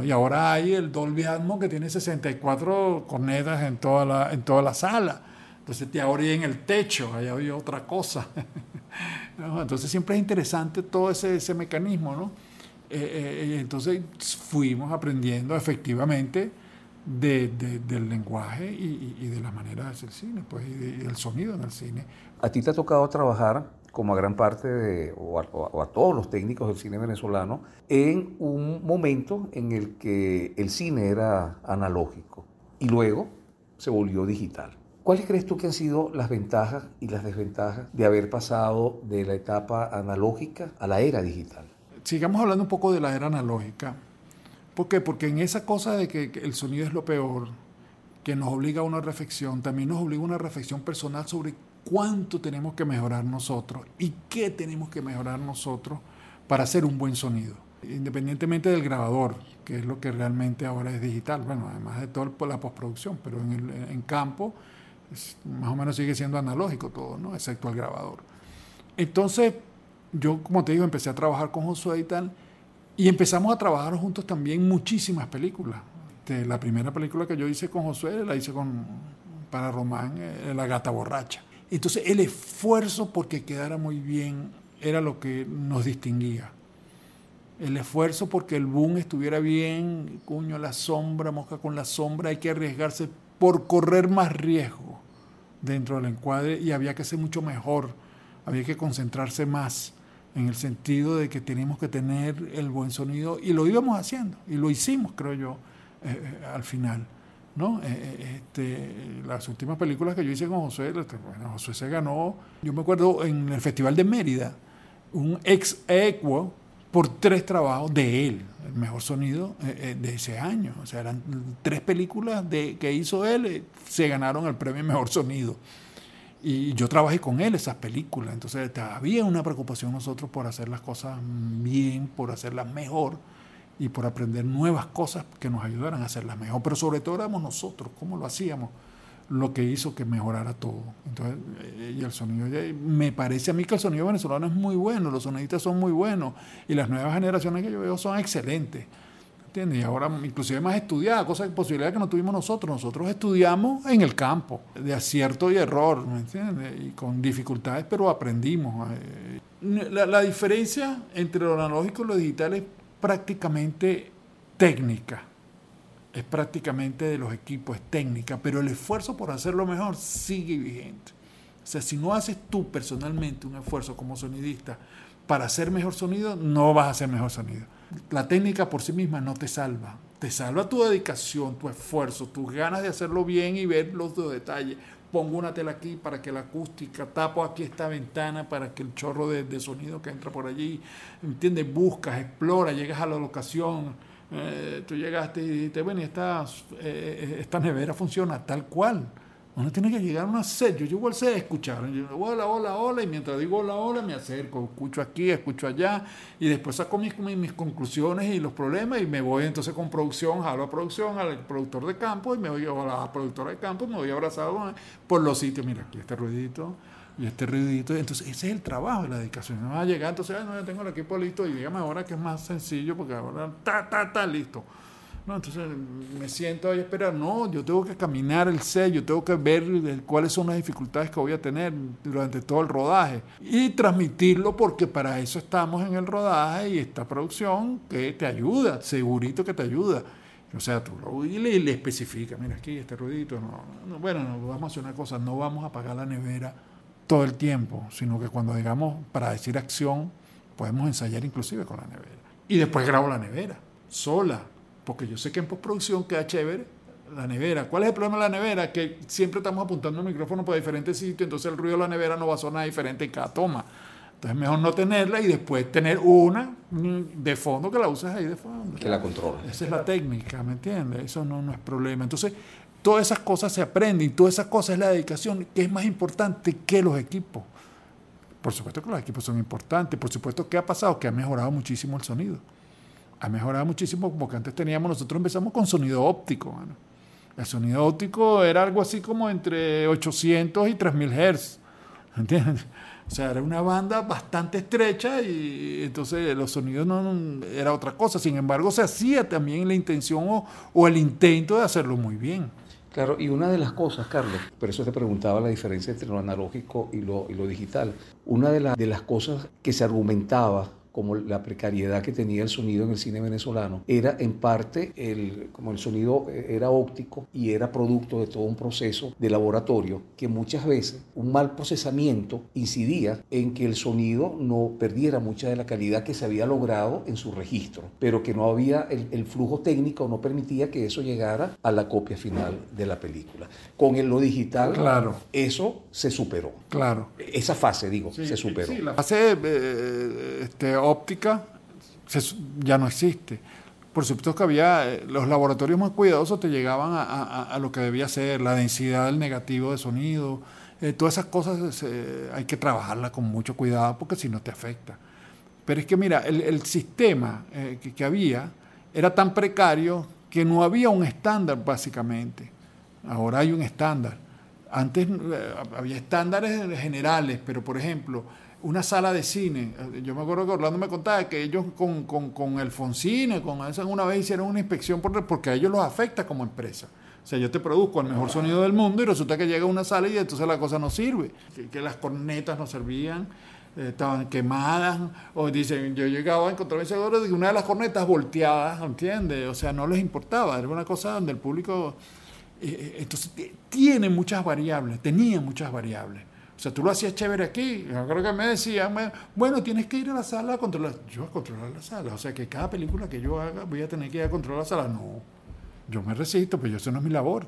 Y ahora hay el Dolby Atmos que tiene 64 cornetas en toda la, en toda la sala. Entonces te ahora en el techo, ahí había otra cosa. Entonces siempre es interesante todo ese, ese mecanismo, ¿no? Eh, eh, entonces fuimos aprendiendo efectivamente de, del lenguaje y, de la manera de hacer cine, pues, y, del sonido en el cine. ¿A ti te ha tocado trabajar como a gran parte de, o, a, todos los técnicos del cine venezolano, en un momento en el que el cine era analógico y luego se volvió digital. ¿Cuáles crees tú que han sido las ventajas y las desventajas de haber pasado de la etapa analógica a la era digital? Sigamos hablando un poco de la era analógica. ¿Por qué? Porque en esa cosa de que, el sonido es lo peor, que nos obliga a una reflexión, también nos obliga a una reflexión personal sobre cuánto tenemos que mejorar nosotros y qué tenemos que mejorar nosotros para hacer un buen sonido, independientemente del grabador, que es lo que realmente ahora es digital, bueno, además de toda la postproducción, pero en, el, en campo más o menos sigue siendo analógico todo, ¿no? excepto el grabador. Entonces, yo, como te digo, empecé a trabajar con Josué y tal, y empezamos a trabajar juntos también muchísimas películas. De la primera película que yo hice con Josué la hice con, para Román, eh, La gata borracha. Entonces el esfuerzo porque quedara muy bien era lo que nos distinguía. El esfuerzo porque el boom estuviera bien, cuño, la sombra, mosca con la sombra, hay que arriesgarse por correr más riesgo dentro del encuadre y había que ser mucho mejor, había que concentrarse más en el sentido de que teníamos que tener el buen sonido y lo íbamos haciendo y lo hicimos, creo yo, eh, eh, al final. ¿No? Eh, eh, este, las últimas películas que yo hice con José, José se ganó, yo me acuerdo en el Festival de Mérida, un ex equo por tres trabajos de él, el mejor sonido eh, de ese año. O sea, eran tres películas de, que hizo él, se ganaron el premio Mejor Sonido. Y yo trabajé con él esas películas, entonces había una preocupación nosotros por hacer las cosas bien, por hacerlas mejor y por aprender nuevas cosas que nos ayudaran a hacerlas mejor. Pero sobre todo éramos nosotros, cómo lo hacíamos, lo que hizo que mejorara todo. Entonces, eh, y el sonido, me parece a mí que el sonido venezolano es muy bueno, los sonidistas son muy buenos y las nuevas generaciones que yo veo son excelentes. ¿Entiendes? Y ahora inclusive más estudiadas, cosas, posibilidades que no tuvimos nosotros. Nosotros estudiamos en el campo, de acierto y error, ¿me entiendes? Y con dificultades, pero aprendimos. Eh. La, la diferencia entre lo analógico y lo digital es prácticamente técnica, es prácticamente de los equipos, es técnica, pero el esfuerzo por hacerlo mejor sigue vigente. O sea, si no haces tú personalmente un esfuerzo como sonidista para hacer mejor sonido, no vas a hacer mejor sonido. La técnica por sí misma no te salva. Te salva tu dedicación, tu esfuerzo, tus ganas de hacerlo bien y ver los detalles. Pongo una tela aquí para que la acústica, tapo aquí esta ventana para que el chorro de, sonido que entra por allí, ¿entiendes? Buscas, explora, llegas a la locación, eh, tú llegaste y dijiste, bueno, esta, eh, esta nevera funciona tal cual. Uno tiene que llegar a una sed. Yo llego al set a escuchar. Yo, hola, hola, hola. Y mientras digo hola, hola, me acerco. Escucho aquí, escucho allá. Y después saco mis, mis conclusiones y los problemas. Y me voy entonces con producción, jalo a producción, al productor de campo. Y me voy a la productora de campo. Me voy abrazado por los sitios. Mira, aquí este ruidito y este ruidito. Entonces, ese es el trabajo la dedicación. No va a llegar, entonces, no, yo tengo el equipo listo. Y dígame ahora que es más sencillo porque ahora, ta, ta, ta, listo. No, entonces me siento ahí a. No, yo tengo que caminar el set, yo tengo que ver cuáles son las dificultades que voy a tener durante todo el rodaje y transmitirlo porque para eso estamos en el rodaje y esta producción que te ayuda, segurito que te ayuda. O sea, tú lo y le, le especifica, mira aquí este ruidito. No, bueno, no, vamos a hacer una cosa, no vamos a apagar la nevera todo el tiempo, sino que cuando digamos para decir acción, podemos ensayar inclusive con la nevera. Y después grabo la nevera, sola, porque yo sé que en postproducción queda chévere la nevera. ¿Cuál es el problema de la nevera? Que siempre estamos apuntando el micrófono por diferentes sitios, entonces el ruido de la nevera no va a sonar diferente en cada toma. Entonces es mejor no tenerla y después tener una de fondo que la uses ahí de fondo. Que la controla. Esa es la técnica, ¿me entiendes? Eso no, no es problema. Entonces, todas esas cosas se aprenden, todas esas cosas es la dedicación, que es más importante que los equipos. Por supuesto que los equipos son importantes, por supuesto que ha pasado, que ha mejorado muchísimo el sonido ha mejorado muchísimo porque antes teníamos, nosotros empezamos con sonido óptico. El sonido óptico era algo así como entre 800 y 3000 Hz. ¿Entiendes? O sea, era una banda bastante estrecha y entonces los sonidos no, era otra cosa. Sin embargo, se hacía también la intención o, el intento de hacerlo muy bien. Claro, y una de las cosas, Carlos, por eso te preguntaba la diferencia entre lo analógico y lo, y lo digital. Una de, de las cosas que se argumentaba como la precariedad que tenía el sonido en el cine venezolano, era en parte el, como el sonido era óptico y era producto de todo un proceso de laboratorio, que muchas veces un mal procesamiento incidía en que el sonido no perdiera mucha de la calidad que se había logrado en su registro, pero que no había el, flujo técnico, no permitía que eso llegara a la copia final de la película. Con el, lo digital, claro. eso se superó. Claro. Esa fase, digo, se superó. Sí, la fase eh, este, óptica ya no existe. Por supuesto que había, eh, los laboratorios más cuidadosos te llegaban a, lo que debía ser, la densidad del negativo de sonido, eh, todas esas cosas eh, hay que trabajarlas con mucho cuidado porque si no te afecta. Pero es que mira, el, sistema que, que, había era tan precario que no había un estándar básicamente. Ahora hay un estándar. Antes había estándares generales, pero por ejemplo, una sala de cine. Yo me acuerdo que Orlando me contaba que ellos con, con, con con eso, una vez hicieron una inspección porque a ellos los afecta como empresa. O sea, yo te produzco el mejor sonido del mundo y resulta que llega una sala y entonces la cosa no sirve. Que, las cornetas no servían, eh, estaban quemadas. O dicen, yo llegaba a encontrar seguro de una de las cornetas volteadas, ¿entiendes? O sea, no les importaba. Era una cosa donde el público... Eh, eh, entonces, tiene muchas variables, tenía muchas variables. O sea, tú lo hacías chévere aquí. Yo creo que me decían, bueno, tienes que ir a la sala a controlar. Yo a controlar la sala. O sea, que cada película que yo haga voy a tener que ir a controlar la sala. No, yo me resisto, pero eso no es mi labor.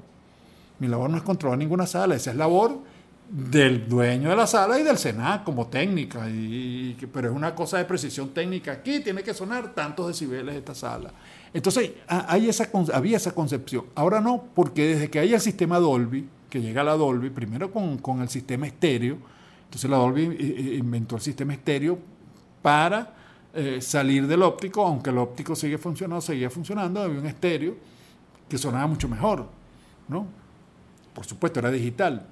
Mi labor no es controlar ninguna sala. Esa es labor del dueño de la sala y del Senado como técnica. Pero es una cosa de precisión técnica. Aquí tiene que sonar tantos decibeles esta sala. Entonces, hay esa, había esa concepción. Ahora no, porque desde que hay el sistema Dolby, que llega la Dolby, primero con, el sistema estéreo, entonces la Dolby eh, eh, inventó el sistema estéreo para eh, salir del óptico, aunque el óptico sigue funcionando, seguía funcionando, había un estéreo que sonaba mucho mejor, ¿no? Por supuesto, era digital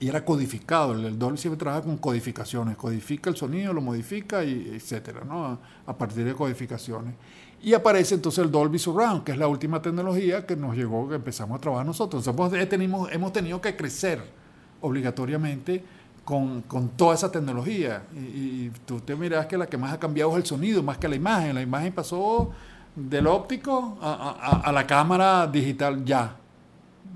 y era codificado. El Dolby siempre trabaja con codificaciones, codifica el sonido, lo modifica, y etcétera, ¿no? A partir de codificaciones. Y aparece entonces el Dolby Surround, que es la última tecnología que nos llegó, que empezamos a trabajar nosotros. Entonces, hemos, hemos tenido que crecer obligatoriamente con, con toda esa tecnología. Y, tú te miras que la que más ha cambiado es el sonido, más que la imagen. La imagen pasó del óptico a, a, la cámara digital ya.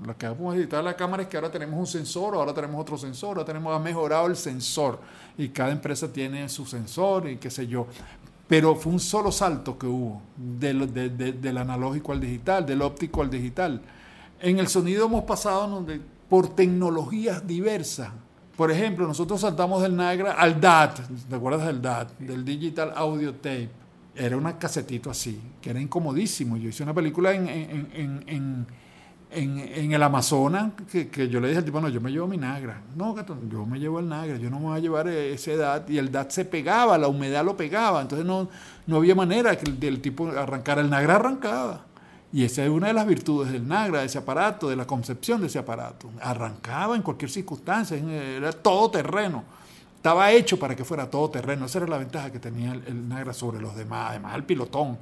Lo que vamos a digital la cámara es que ahora tenemos un sensor, ahora tenemos otro sensor, ahora tenemos, ha mejorado el sensor y cada empresa tiene su sensor y qué sé yo. Pero fue un solo salto que hubo del, del analógico al digital, del óptico al digital. En el sonido hemos pasado por tecnologías diversas. Por ejemplo, nosotros saltamos del Nagra al DAT, ¿te acuerdas del DAT? Del Digital Audio Tape. Era un casetito así, que era incomodísimo. Yo hice una película en, en, en, en el Amazonas que, que, yo le dije al tipo, no, yo me llevo mi Nagra. No, yo me llevo el Nagra, yo no me voy a llevar ese DAT. Y el DAT se pegaba, la humedad lo pegaba, entonces no, no había manera que el, el tipo arrancara. El Nagra arrancaba. Y esa es una de las virtudes del Nagra, de ese aparato, de la concepción de ese aparato. Arrancaba en cualquier circunstancia, era todo terreno. Estaba hecho para que fuera todo terreno. Esa era la ventaja que tenía el, Nagra sobre los demás, además el pilotón.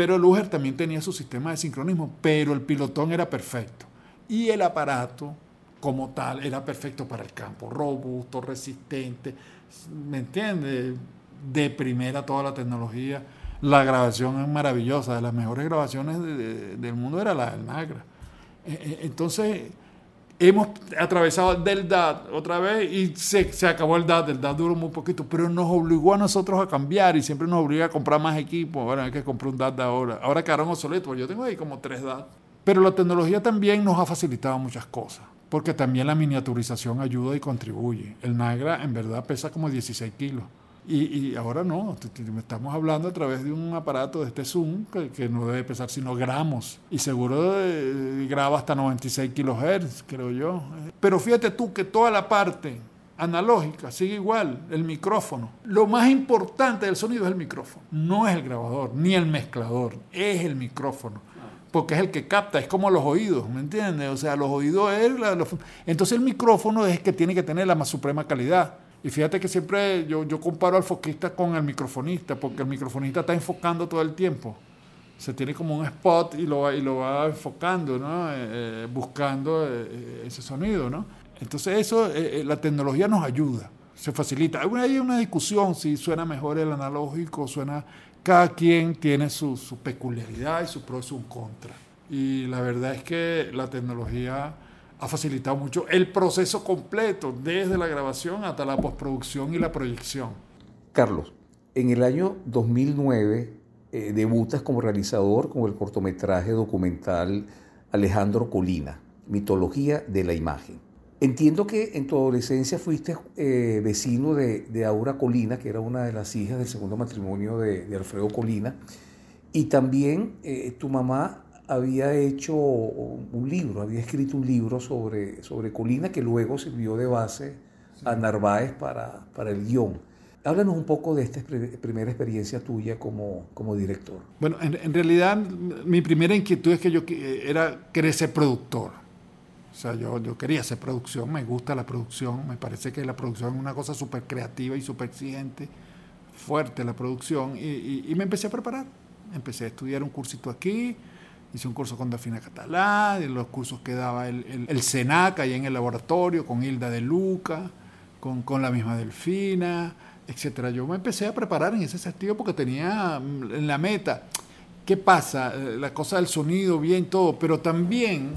Pero el Uger también tenía su sistema de sincronismo, pero el pilotón era perfecto. Y el aparato, como tal, era perfecto para el campo, robusto, resistente, ¿me entiendes? De primera toda la tecnología la grabación es maravillosa, de las mejores grabaciones del mundo era la del Nagra. Eh, eh, entonces, hemos atravesado del DAT otra vez y se, se, acabó el DAT, el DAT duró muy poquito, pero nos obligó a nosotros a cambiar y siempre nos obliga a comprar más equipo. Bueno, hay que comprar un DAT de ahora. Ahora quedaron obsoletos, yo tengo ahí como tres DAT. Pero la tecnología también nos ha facilitado muchas cosas, porque también la miniaturización ayuda y contribuye. El Nagra en verdad pesa como 16 kilos. Y, ahora no, estamos hablando a través de un aparato de este Zoom que, no debe pesar sino gramos y seguro eh, graba hasta 96 kilohertz, creo yo. Pero fíjate tú que toda la parte analógica sigue igual, el micrófono. Lo más importante del sonido es el micrófono, no es el grabador ni el mezclador, es el micrófono porque es el que capta, es como los oídos, ¿me entiendes? O sea, los oídos es... entonces el micrófono es que tiene que tener la más suprema calidad. Y fíjate que siempre yo, yo comparo al foquista con el microfonista, porque el microfonista está enfocando todo el tiempo. Se tiene como un spot y lo y lo va enfocando, ¿no? Eh, eh, buscando eh, ese sonido. ¿no? Entonces eso, la tecnología nos ayuda, se facilita. Hay una discusión si suena mejor el analógico, suena... Cada quien tiene su, su peculiaridad y su pro y su contra. Y la verdad es que la tecnología ha facilitado mucho el proceso completo, desde la grabación hasta la postproducción y la proyección. Carlos, en el año 2009 eh, debutas como realizador con el cortometraje documental Alejandro Colina, Mitología de la Imagen. Entiendo que en tu adolescencia fuiste eh, vecino de, Aura Colina, que era una de las hijas del segundo matrimonio de, Alfredo Colina, y también eh, tu mamá había hecho un libro, había escrito un libro sobre, sobre Colina que luego sirvió de base a Narváez para, para el guion. Háblanos un poco de esta primera experiencia tuya como, como director. Bueno, en, realidad mi primera inquietud es que yo era querer ser productor. O sea, yo, yo quería hacer producción, me gusta la producción, me parece que la producción es una cosa súper creativa y súper exigente, fuerte la producción, y, y me empecé a preparar. Empecé a estudiar un cursito aquí, Hice un curso con Dafina Catalá, de los cursos que daba el, el, SENAC ahí en el laboratorio, con Hilda de Luca, con, con la misma Delfina, etcétera. Yo me empecé a preparar en ese sentido porque tenía mm, en la meta. ¿Qué pasa? Eh, la cosa del sonido, bien, todo, pero también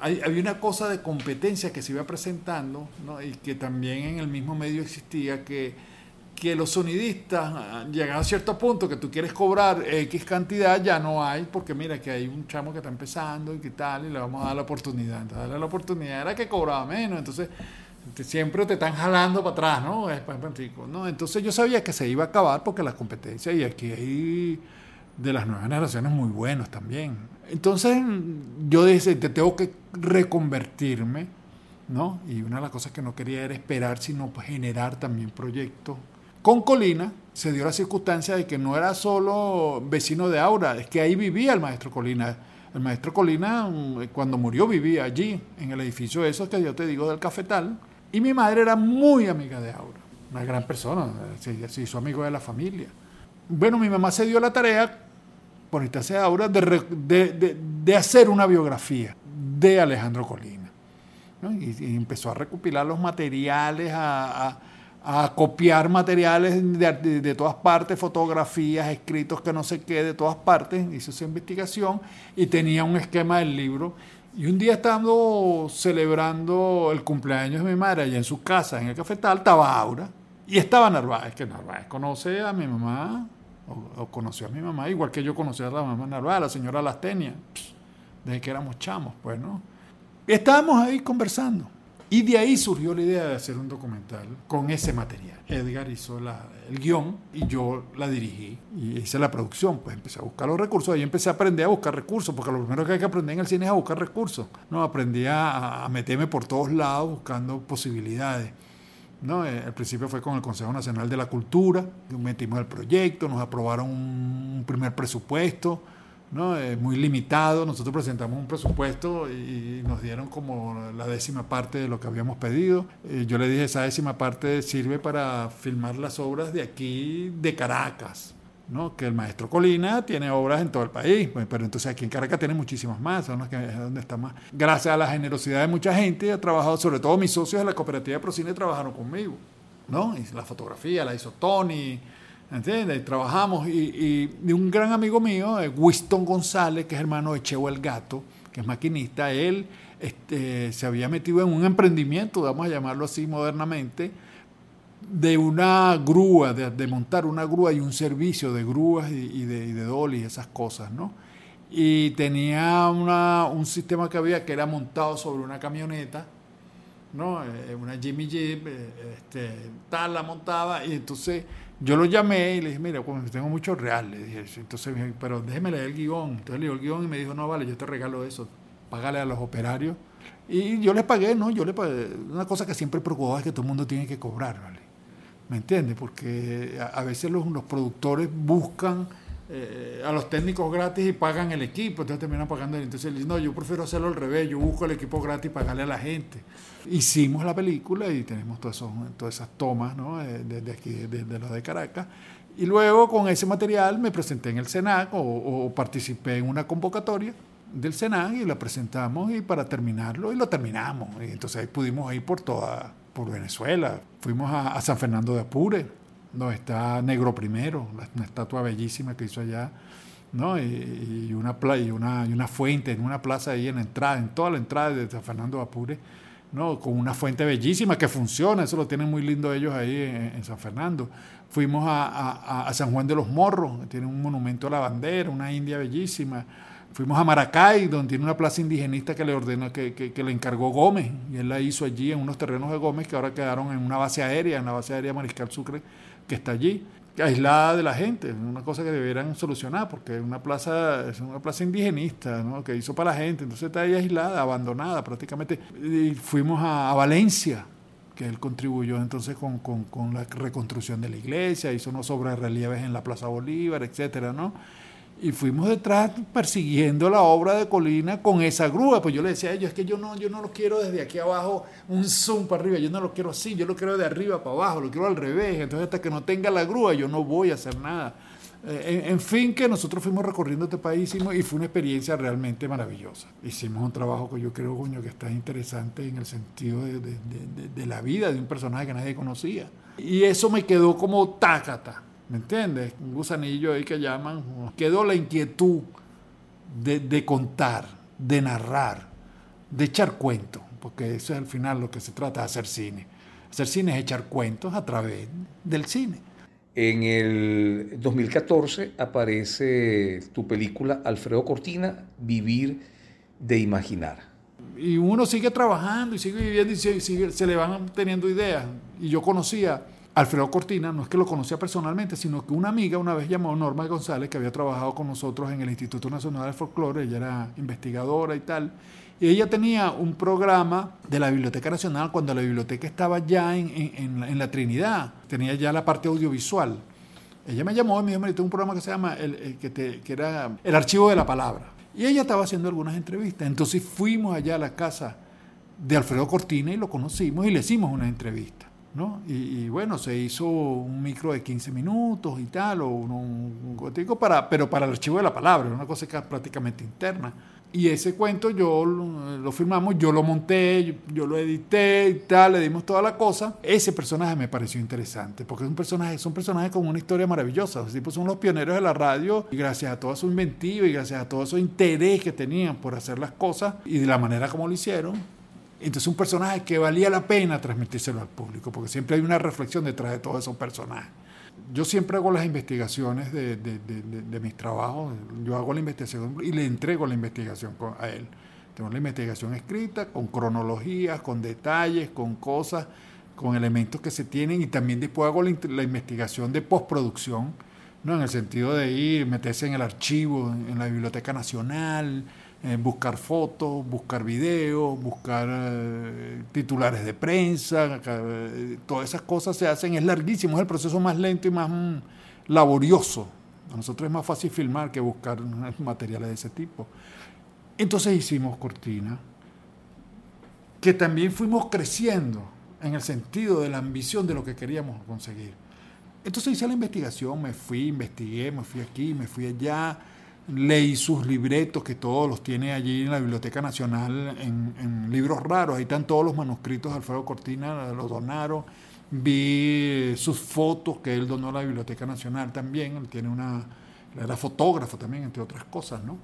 hay, había una cosa de competencia que se iba presentando ¿no? y que también en el mismo medio existía que que los sonidistas, ah, llegan a cierto punto que tú quieres cobrar X cantidad, ya no hay, porque mira que hay un chamo que está empezando y que tal, y le vamos a dar la oportunidad. Entonces, darle la oportunidad era que cobraba menos, entonces siempre te están jalando para atrás, ¿no? ¿no? Entonces yo sabía que se iba a acabar porque la competencia, y aquí hay de las nuevas generaciones muy buenos también. Entonces yo dije, te tengo que reconvertirme, ¿no? Y una de las cosas que no quería era esperar, sino generar también proyectos con Colina se dio la circunstancia de que no era solo vecino de Aura, es que ahí vivía el maestro Colina. El maestro Colina, mm, cuando murió, vivía allí, en el edificio esos que yo te digo del cafetal. Y mi madre era muy amiga de Aura, una gran persona, se, hizo amigo de la familia. Bueno, mi mamá se dio la tarea, por instancia de Aura, de, hacer una biografía de Alejandro Colina. Y, empezó a recopilar los materiales, a copiar materiales de, todas partes, fotografías, escritos que no sé qué, de todas partes, hizo esa investigación y tenía un esquema del libro. Y un día estando celebrando el cumpleaños de mi madre allá en su casa, en el cafetal, estaba Aura y estaba Narváez, que Narváez conoce a mi mamá, o, conoció a mi mamá, igual que yo conocí a la mamá Narváez, a la señora Lastenia, desde que éramos chamos, pues, ¿no? Estábamos ahí conversando. Y de ahí surgió la idea de hacer un documental con ese material. Edgar hizo el guion y yo la dirigí y hice la producción. Pues empecé a buscar los recursos. Ahí empecé a aprender a buscar recursos, porque lo primero que hay que aprender en el cine es a buscar recursos. ¿no? Aprendí a, meterme por todos lados buscando posibilidades. ¿no? Eh, al principio fue con el Consejo Nacional de la Cultura, metimos el proyecto, nos aprobaron un primer presupuesto, ¿no? Muy limitado, nosotros presentamos un presupuesto y nos dieron como la décima parte de lo que habíamos pedido. Eh, yo le dije, esa décima parte sirve para filmar las obras de aquí, de Caracas. ¿no? que el maestro Colina tiene obras en todo el país, pues, pero entonces aquí en Caracas tiene muchísimas más, son las que es donde está más. Gracias a la generosidad de mucha gente, he trabajado, sobre todo mis socios de la cooperativa de Procine trabajaron conmigo, ¿no? La fotografía la hizo Tony, ¿entiendes? Trabajamos, y, un gran amigo mío, eh, Winston González, que es hermano de Cheo el Gato, que es maquinista, él este, se había metido en un emprendimiento, vamos a llamarlo así modernamente, de una grúa, de, montar una grúa y un servicio de grúas y, de, y dolly y esas cosas, ¿no? Y tenía un sistema que había que era montado sobre una camioneta, ¿no? Eh, una Jimmy Jeep, eh, este, tal, la montaba, y entonces yo lo llamé y le dije, mira, pues tengo mucho real, le dije, entonces, pero déjeme leer el guion. Entonces le dio el guion y me dijo, no, vale, yo te regalo eso, págale a los operarios. Y yo les pagué, ¿no? Yo le pagué. Una cosa que siempre preocupaba es que todo el mundo tiene que cobrar, ¿vale? ¿Me entiendes? Porque a, veces los, los productores buscan eh, a los técnicos gratis y pagan el equipo, entonces terminan pagando. Entonces dicen, no, yo prefiero hacerlo al revés, yo busco el equipo gratis y pagarle a la gente. Hicimos la película y tenemos todas, todas esas tomas ¿no? desde eh, aquí, desde de los de Caracas. Y luego con ese material me presenté en el SENAC o, o participé en una convocatoria del SENAC y la presentamos y para terminarlo y lo terminamos. Y entonces ahí pudimos ir por toda por Venezuela. Fuimos a, San Fernando de Apure, donde está Negro Primero, una estatua bellísima que hizo allá, ¿no? Y, una, y, una, y una fuente en una plaza ahí en la entrada, en toda la entrada de San Fernando Apure, ¿no? Con una fuente bellísima que funciona, eso lo tienen muy lindo ellos ahí en, San Fernando. Fuimos a, a, San Juan de los Morros, tiene un monumento a la bandera, una india bellísima Fuimos a Maracay, donde tiene una plaza indigenista que le ordenó, que, que, le encargó Gómez, y él la hizo allí en unos terrenos de Gómez que ahora quedaron en una base aérea, en la base aérea Mariscal Sucre, que está allí, aislada de la gente, una cosa que debieran solucionar, porque una plaza, es una plaza indigenista, ¿no? que hizo para la gente, entonces está ahí aislada, abandonada prácticamente. Y fuimos a, Valencia, que él contribuyó entonces con, con, con, la reconstrucción de la iglesia, hizo unos obras relieves en la Plaza Bolívar, etcétera, ¿no? Y fuimos detrás persiguiendo la obra de Colina con esa grúa. Pues yo le decía a ellos, es que yo no, yo no lo quiero desde aquí abajo, un zoom para arriba, yo no lo quiero así, yo lo quiero de arriba para abajo, lo quiero al revés. Entonces hasta que no tenga la grúa yo no voy a hacer nada. Eh, en, fin, que nosotros fuimos recorriendo este país y fue una experiencia realmente maravillosa. Hicimos un trabajo que yo creo, coño, que está interesante en el sentido de, de, de, de la vida de un personaje que nadie conocía. Y eso me quedó como tácata ¿Me entiendes? Un gusanillo ahí que llaman. Quedó la inquietud de, contar, de narrar, de echar cuentos, porque eso es al final lo que se trata de hacer cine. Hacer cine es echar cuentos a través del cine. En el 2014 aparece tu película Alfredo Cortina, Vivir de Imaginar. Y uno sigue trabajando y sigue viviendo y se le van teniendo ideas. Y yo conocía Alfredo Cortina, no es que lo conocía personalmente, sino que una amiga una vez llamó Norma González, que había trabajado con nosotros en el Instituto Nacional de Folclore, ella era investigadora y tal, y ella tenía un programa de la Biblioteca Nacional cuando la biblioteca estaba ya en, la, Trinidad, tenía ya la parte audiovisual. Ella me llamó y me dijo, tengo un programa que se llama, el, que, que era El Archivo de la Palabra. Y ella estaba haciendo algunas entrevistas. Entonces fuimos allá a la casa de Alfredo Cortina y lo conocimos y le hicimos una entrevista. ¿No? Y, bueno, se hizo un micro de 15 minutos y tal, o un, un para, pero para el archivo de la palabra, una cosa que es prácticamente interna. Y ese cuento yo lo, firmamos, yo lo monté, yo, lo edité y tal, le dimos toda la cosa. Ese personaje me pareció interesante, porque es un personaje, son personajes con una historia maravillosa. Los tipos son los pioneros de la radio y gracias a toda su inventiva y gracias a todo su interés que tenían por hacer las cosas y de la manera como lo hicieron, entonces un personaje que valía la pena transmitírselo al público, porque siempre hay una reflexión detrás de todos esos personajes. Yo siempre hago las investigaciones de, mis trabajos, yo hago la investigación y le entrego la investigación a él. Tenemos la investigación escrita, con cronologías, con detalles, con cosas, con elementos que se tienen y también después hago la, investigación de postproducción, ¿no? en el sentido de ir, meterse en el archivo, en la Biblioteca Nacional, eh, buscar fotos, buscar videos, buscar eh, titulares de prensa, eh, todas esas cosas se hacen, es larguísimo, es el proceso más lento y más mm, laborioso. A nosotros es más fácil filmar que buscar materiales de ese tipo. Entonces hicimos Cortina, que también fuimos creciendo en el sentido de la ambición de lo que queríamos conseguir. Entonces hice la investigación, me fui, investigué, me fui aquí, me fui allá, leí sus libretos, que todos los tiene allí en la Biblioteca Nacional, en, libros raros, ahí están todos los manuscritos de Alfredo Cortina, los donaron, vi sus fotos que él donó a la Biblioteca Nacional también, él tiene una, era fotógrafo también, entre otras cosas, ¿no?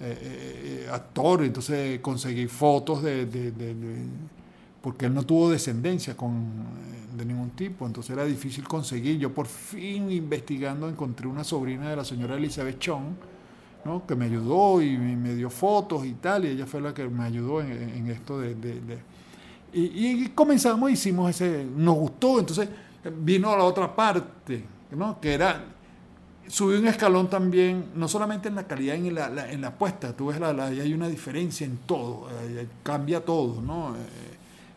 Eh, eh, actor, entonces conseguí fotos de, porque él no tuvo descendencia con, eh, de ningún tipo, entonces era difícil conseguir. Yo por fin investigando encontré una sobrina de la señora Elizabeth Chong, que me ayudó y me dio fotos y tal, y ella fue la que me ayudó en, esto de... y, y, comenzamos, hicimos ese, nos gustó, entonces vino a la otra parte, ¿no? que era subí un escalón también, no solamente en la calidad en la, en la apuesta, tú ves, la, la, hay una diferencia en todo, cambia todo, ¿no? Eh,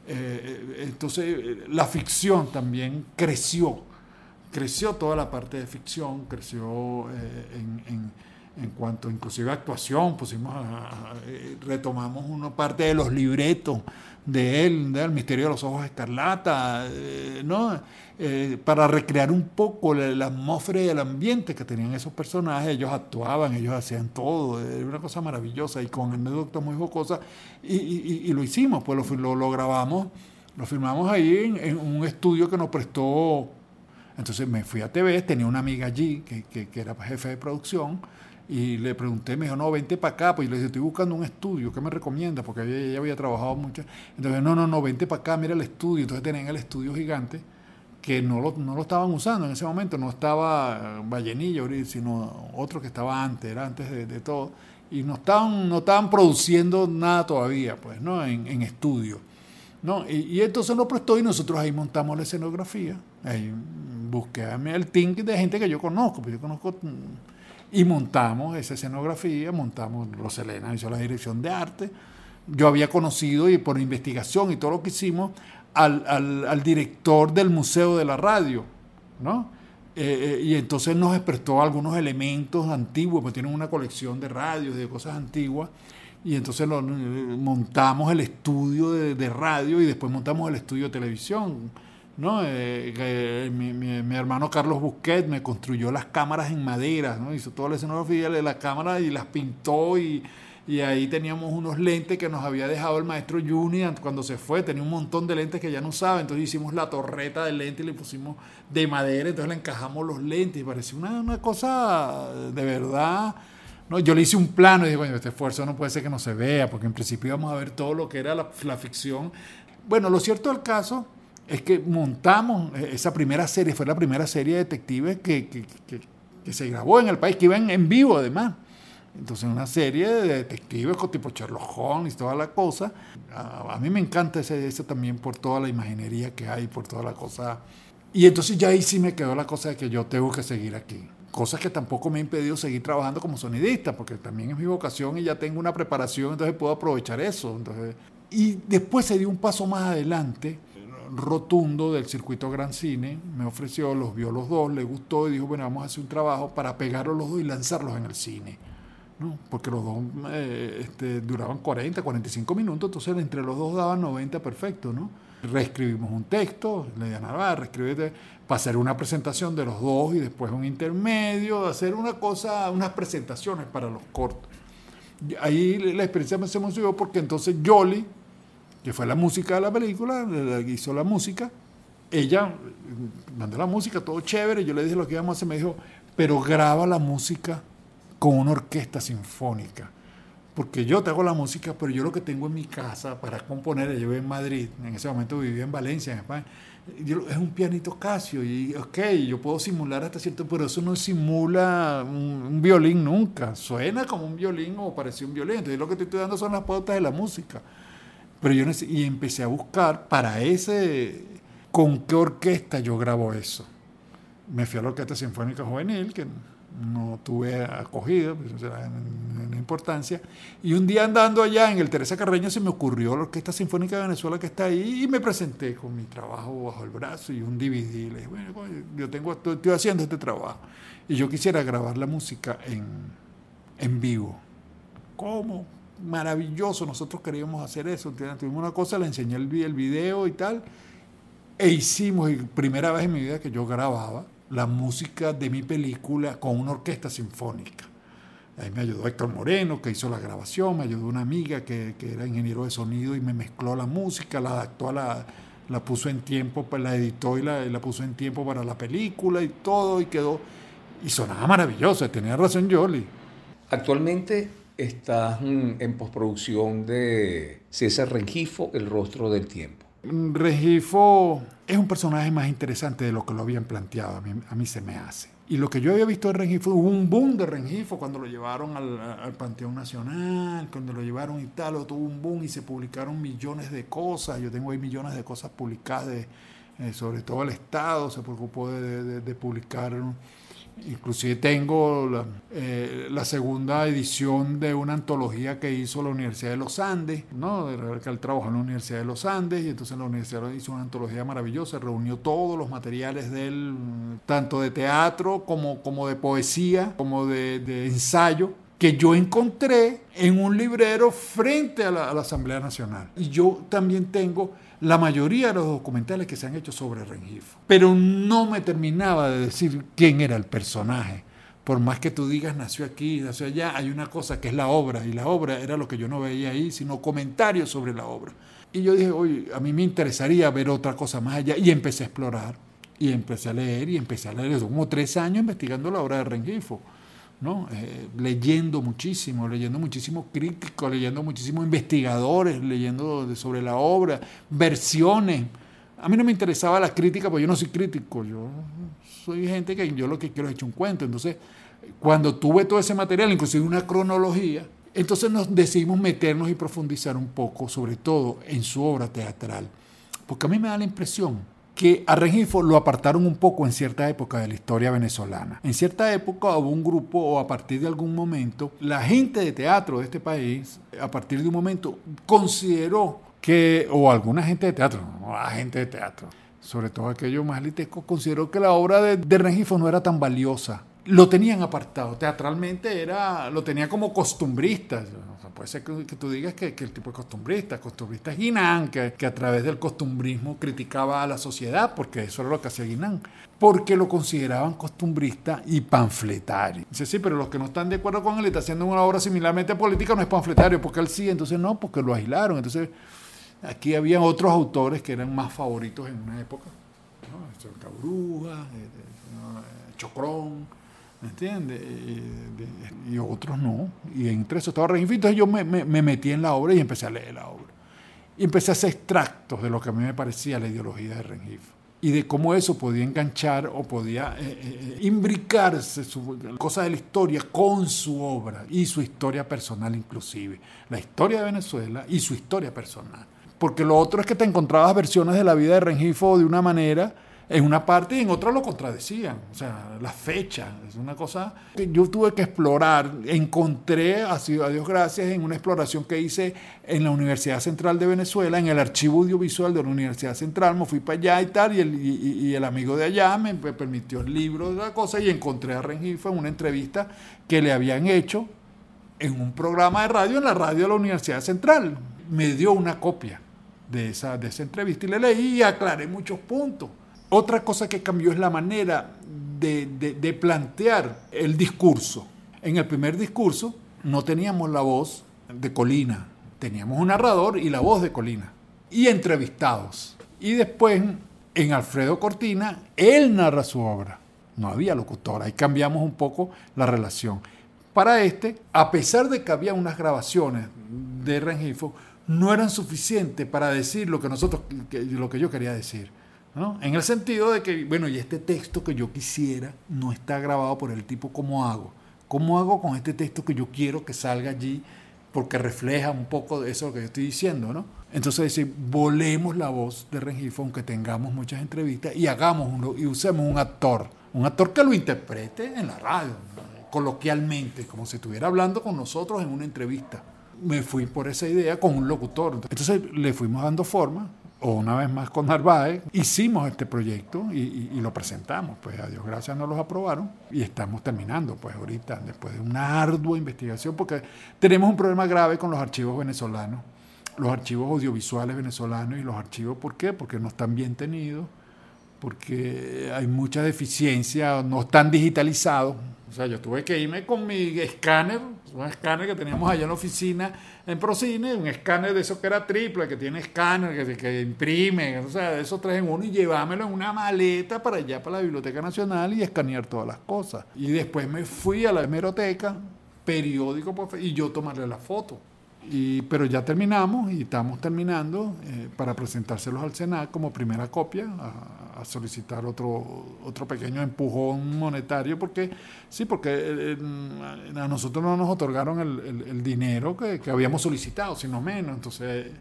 eh, entonces, la ficción también creció, creció toda la parte de ficción, creció eh, en, en, cuanto inclusive a actuación, pusimos retomamos una parte de los libretos de él, del Misterio de los Ojos Escarlata, ¿no? Eh, para recrear un poco la, atmósfera y el ambiente que tenían esos personajes. Ellos actuaban, ellos hacían todo, era una cosa maravillosa y con anécdotas muy jocosas. Y, y, lo hicimos, pues lo, lo, grabamos, lo filmamos ahí en, un estudio que nos prestó. Entonces me fui a TV, tenía una amiga allí que, que, que era jefe de producción. Y le pregunté, me dijo, no, vente para acá. Pues yo le dije, estoy buscando un estudio, ¿qué me recomienda? Porque ella, había trabajado mucho. Entonces, no, no, no, vente para acá, mira el estudio. Entonces tenían el estudio gigante que no lo, no lo estaban usando en ese momento, no estaba Vallenillo, sino otro que estaba antes, era antes de, todo, y no estaban, no estaban produciendo nada todavía, pues, ¿no? En, en estudio. ¿no? Y, entonces lo prestó y nosotros ahí montamos la escenografía, ahí busqué el team de gente que yo conozco, pues yo conozco, y montamos esa escenografía, montamos, Roselena hizo la dirección de arte, yo había conocido y por investigación y todo lo que hicimos, al, al, director del Museo de la Radio, ¿no? Eh, eh, y entonces nos prestó algunos elementos antiguos, pues tienen una colección de radios, de cosas antiguas, y entonces lo, montamos el estudio de, radio y después montamos el estudio de televisión. ¿No? Eh, mi, mi, hermano Carlos Busquet me construyó las cámaras en madera, ¿no? hizo toda la escenografía de la cámara y las pintó y, y ahí teníamos unos lentes que nos había dejado el maestro Juni cuando se fue, tenía un montón de lentes que ya no usaba, entonces hicimos la torreta de lentes y le pusimos de madera, entonces le encajamos los lentes y parecía una, una cosa de verdad. No, yo le hice un plano y dije, bueno, este esfuerzo no puede ser que no se vea, porque en principio íbamos a ver todo lo que era la, ficción. Bueno, lo cierto del caso es que montamos eh, esa primera serie, fue la primera serie de detectives que, que, que, se grabó en el país, que iba en vivo además. Entonces, una serie de detectives tipo Sherlock Holmes y toda la cosa. A, mí me encanta ese, ese, también por toda la imaginería que hay, por toda la cosa. Y entonces ya ahí sí me quedó la cosa de que yo tengo que seguir aquí. Cosas que tampoco me ha impedido seguir trabajando como sonidista, porque también es mi vocación y ya tengo una preparación, entonces puedo aprovechar eso. Entonces, y después se dio un paso más adelante, rotundo del circuito Gran Cine, me ofreció, los vio los dos, le gustó y dijo, bueno, vamos a hacer un trabajo para pegarlos los dos y lanzarlos en el cine porque los dos eh, este, duraban 40, 45 minutos, entonces entre los dos daban 90 perfecto. ¿no? Reescribimos un texto, le dije a reescribir para hacer una presentación de los dos y después un intermedio, hacer una cosa, unas presentaciones para los cortos. Ahí la experiencia me se emocionó porque entonces Jolly, que fue la música de la película, hizo la música, ella mandó la música, todo chévere, yo le dije lo que íbamos a hacer, me dijo, pero graba la música con una orquesta sinfónica, porque yo te la música, pero yo lo que tengo en mi casa para componer, yo en Madrid, en ese momento vivía en Valencia, en España, es un pianito Casio y ok, yo puedo simular hasta cierto, pero eso no simula un, violín nunca, suena como un violín o parece un violín, entonces lo que estoy dando son las pautas de la música. Pero yo y empecé a buscar para ese, con qué orquesta yo grabo eso. Me fui a la Orquesta Sinfónica Juvenil, que no tuve acogida, pues, en, importancia. Y un día andando allá en el Teresa Carreño se me ocurrió la Orquesta Sinfónica de Venezuela que está ahí y me presenté con mi trabajo bajo el brazo y un DVD. Le dije, bueno, yo tengo, estoy haciendo este trabajo y yo quisiera grabar la música en, en vivo. ¿Cómo? Maravilloso, nosotros queríamos hacer eso. Tuvimos una cosa, le enseñé el, video y tal, e hicimos, primera vez en mi vida que yo grababa la música de mi película con una orquesta sinfónica. Ahí me ayudó Héctor Moreno, que hizo la grabación, me ayudó una amiga que, era ingeniero de sonido y me mezcló la música, la adaptó a la, la puso en tiempo, pues, la editó y la, la, puso en tiempo para la película y todo, y quedó, y sonaba maravilloso, tenía razón Jolly. Actualmente estás en postproducción de César Rengifo, El rostro del tiempo. Regifo es un personaje más interesante de lo que lo habían planteado, a mí, se me hace. Y lo que yo había visto de Rengifo, hubo un boom de Rengifo cuando lo llevaron al, Panteón Nacional, cuando lo llevaron y tal, tuvo un boom y se publicaron millones de cosas. Yo tengo ahí millones de cosas publicadas, eh, sobre todo el Estado se preocupó de, de publicar Inclusive tengo eh, la, segunda edición de una antología que hizo la Universidad de los Andes, ¿no? que él trabajó en la Universidad de los Andes y entonces la universidad hizo una antología maravillosa, reunió todos los materiales de él, tanto de teatro como, como de poesía, como de, de ensayo, que yo encontré en un librero frente a la, a la Asamblea Nacional. Y yo también tengo la mayoría de los documentales que se han hecho sobre Rengifo. Pero no me terminaba de decir quién era el personaje. Por más que tú digas nació aquí, nació allá, hay una cosa que es la obra, y la obra era lo que yo no veía ahí, sino comentarios sobre la obra. Y yo dije, oye, a mí me interesaría ver otra cosa más allá, y empecé a explorar, y empecé a leer, y empecé a leer, como tres años investigando la obra de Rengifo. ¿No? Eh, leyendo muchísimo, leyendo muchísimo críticos, leyendo muchísimos investigadores, leyendo sobre la obra, versiones. A mí no me interesaba la crítica, porque yo no soy crítico, yo soy gente que yo lo que quiero es echar un cuento. Entonces, cuando tuve todo ese material, inclusive una cronología, entonces nos decidimos meternos y profundizar un poco, sobre todo en su obra teatral. Porque a mí me da la impresión que a Rengifo lo apartaron un poco en cierta época de la historia venezolana. En cierta época hubo un grupo o a partir de algún momento, la gente de teatro de este país, a partir de un momento, consideró que, o alguna gente de teatro, no la gente de teatro, sobre todo aquellos más litescos, consideró que la obra de, de Rengifo no era tan valiosa lo tenían apartado. Teatralmente era, lo tenía como costumbrista. puede ser que, tú digas que, el tipo es costumbrista. Costumbrista es Guinán, que, a través del costumbrismo criticaba a la sociedad, porque eso era lo que hacía Guinán. Porque lo consideraban costumbrista y panfletario. Dice, sí, pero los que no están de acuerdo con él está haciendo una obra similarmente política no es panfletario, porque él sí, entonces no, porque lo aislaron. Entonces, aquí había otros autores que eran más favoritos en una época. ¿no? Cabruja, eh, eh, Chocrón ¿Me entiendes? Y, otros no. Y entre eso estaba Rengifo. Entonces yo me, metí en la obra y empecé a leer la obra. Y empecé a hacer extractos de lo que a mí me parecía la ideología de Rengifo. Y de cómo eso podía enganchar o podía eh, eh, imbricarse su, cosas de la historia con su obra y su historia personal inclusive. La historia de Venezuela y su historia personal. Porque lo otro es que te encontrabas versiones de la vida de Rengifo de una manera en una parte y en otra lo contradecían. O sea, la fecha es una cosa que yo tuve que explorar. Encontré, a Dios gracias, en una exploración que hice en la Universidad Central de Venezuela, en el archivo audiovisual de la Universidad Central. Me fui para allá y tal, y el, amigo de allá me, permitió el libro de la cosa y encontré a Rengifo en una entrevista que le habían hecho en un programa de radio en la radio de la Universidad Central. Me dio una copia de esa, de esa entrevista y le leí y aclaré muchos puntos. Otra cosa que cambió es la manera de, plantear el discurso. En el primer discurso no teníamos la voz de Colina, teníamos un narrador y la voz de Colina, y entrevistados. Y después, en Alfredo Cortina, él narra su obra. No había locutor, ahí cambiamos un poco la relación. para este, a pesar de que había unas grabaciones de Rengifo, no eran suficientes para decir lo que nosotros, lo que yo quería decir. ¿No? En el sentido de que, bueno, y este texto que yo quisiera no está grabado por el tipo, ¿cómo hago? ¿Cómo hago con este texto que yo quiero que salga allí? Porque refleja un poco de eso que yo estoy diciendo, ¿no? Entonces, decir, volemos la voz de Rengifo, aunque tengamos muchas entrevistas, y hagamos uno, y usemos un actor, un actor que lo interprete en la radio, coloquialmente, como si estuviera hablando con nosotros en una entrevista. Me fui por esa idea con un locutor. Entonces le fuimos dando forma, o una vez más con Narváez, hicimos este proyecto y, lo presentamos. Pues a Dios gracias nos los aprobaron y estamos terminando, pues ahorita, después de una ardua investigación, porque tenemos un problema grave con los archivos venezolanos, los archivos audiovisuales venezolanos y los archivos, ¿por qué? Porque no están bien tenidos, porque hay mucha deficiencia, no están digitalizados. O sea, yo tuve que irme con mi escáner, un escáner que teníamos allá en la oficina en Procine, un escáner de eso que era triple, que tiene escáner, que, que imprime, o sea, de esos tres en uno y llevármelo en una maleta para allá, para la Biblioteca Nacional y escanear todas las cosas. Y después me fui a la hemeroteca, periódico, y yo tomarle la foto. Y, pero ya terminamos y estamos terminando eh, para presentárselos al Senado como primera copia, a, solicitar otro, otro pequeño empujón monetario, porque sí, porque eh, a nosotros no nos otorgaron el, dinero que, habíamos solicitado, sino menos. Entonces,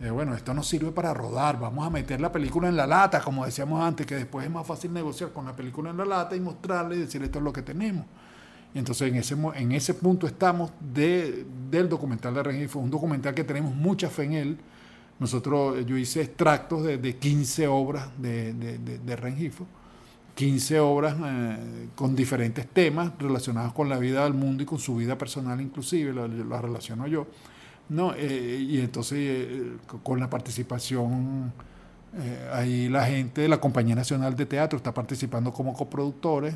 eh, bueno, esto nos sirve para rodar, vamos a meter la película en la lata, como decíamos antes, que después es más fácil negociar con la película en la lata y mostrarle y decir esto es lo que tenemos. Y entonces en ese, en ese punto estamos de, del documental de Rengifo, un documental que tenemos mucha fe en él. Nosotros, yo hice extractos de, de 15 obras de, de, de Rengifo, 15 obras eh, con diferentes temas relacionados con la vida del mundo y con su vida personal inclusive, la, relaciono yo. ¿no? Eh, y entonces eh, con la participación, ahí la gente de la Compañía Nacional de Teatro está participando como coproductores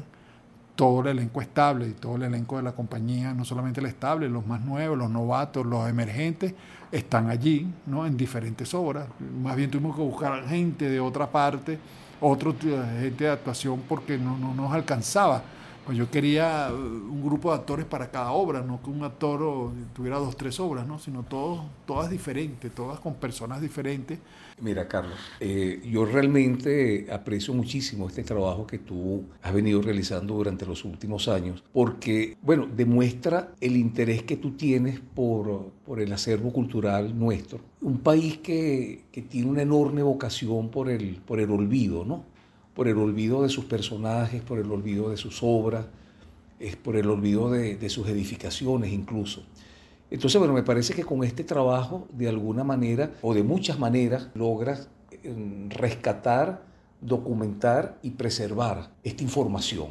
todo el elenco estable y todo el elenco de la compañía, no solamente el estable, los más nuevos, los novatos, los emergentes, están allí, ¿no? En diferentes obras. Más bien tuvimos que buscar gente de otra parte, otro gente de actuación, porque no, no nos alcanzaba. Pues yo quería uh, un grupo de actores para cada obra, no que un actor tuviera dos, tres obras, ¿no? Sino todos, todas diferentes, todas con personas diferentes Mira, Carlos, eh, yo realmente aprecio muchísimo este trabajo que tú has venido realizando durante los últimos años, porque, bueno, demuestra el interés que tú tienes por, por el acervo cultural nuestro. Un país que, que, tiene una enorme vocación por el, por el olvido, ¿no? Por el olvido de sus personajes, por el olvido de sus obras, es por el olvido de, de sus edificaciones incluso. Entonces, bueno, me parece que con este trabajo, de alguna manera, o de muchas maneras, logras eh, rescatar, documentar y preservar esta información.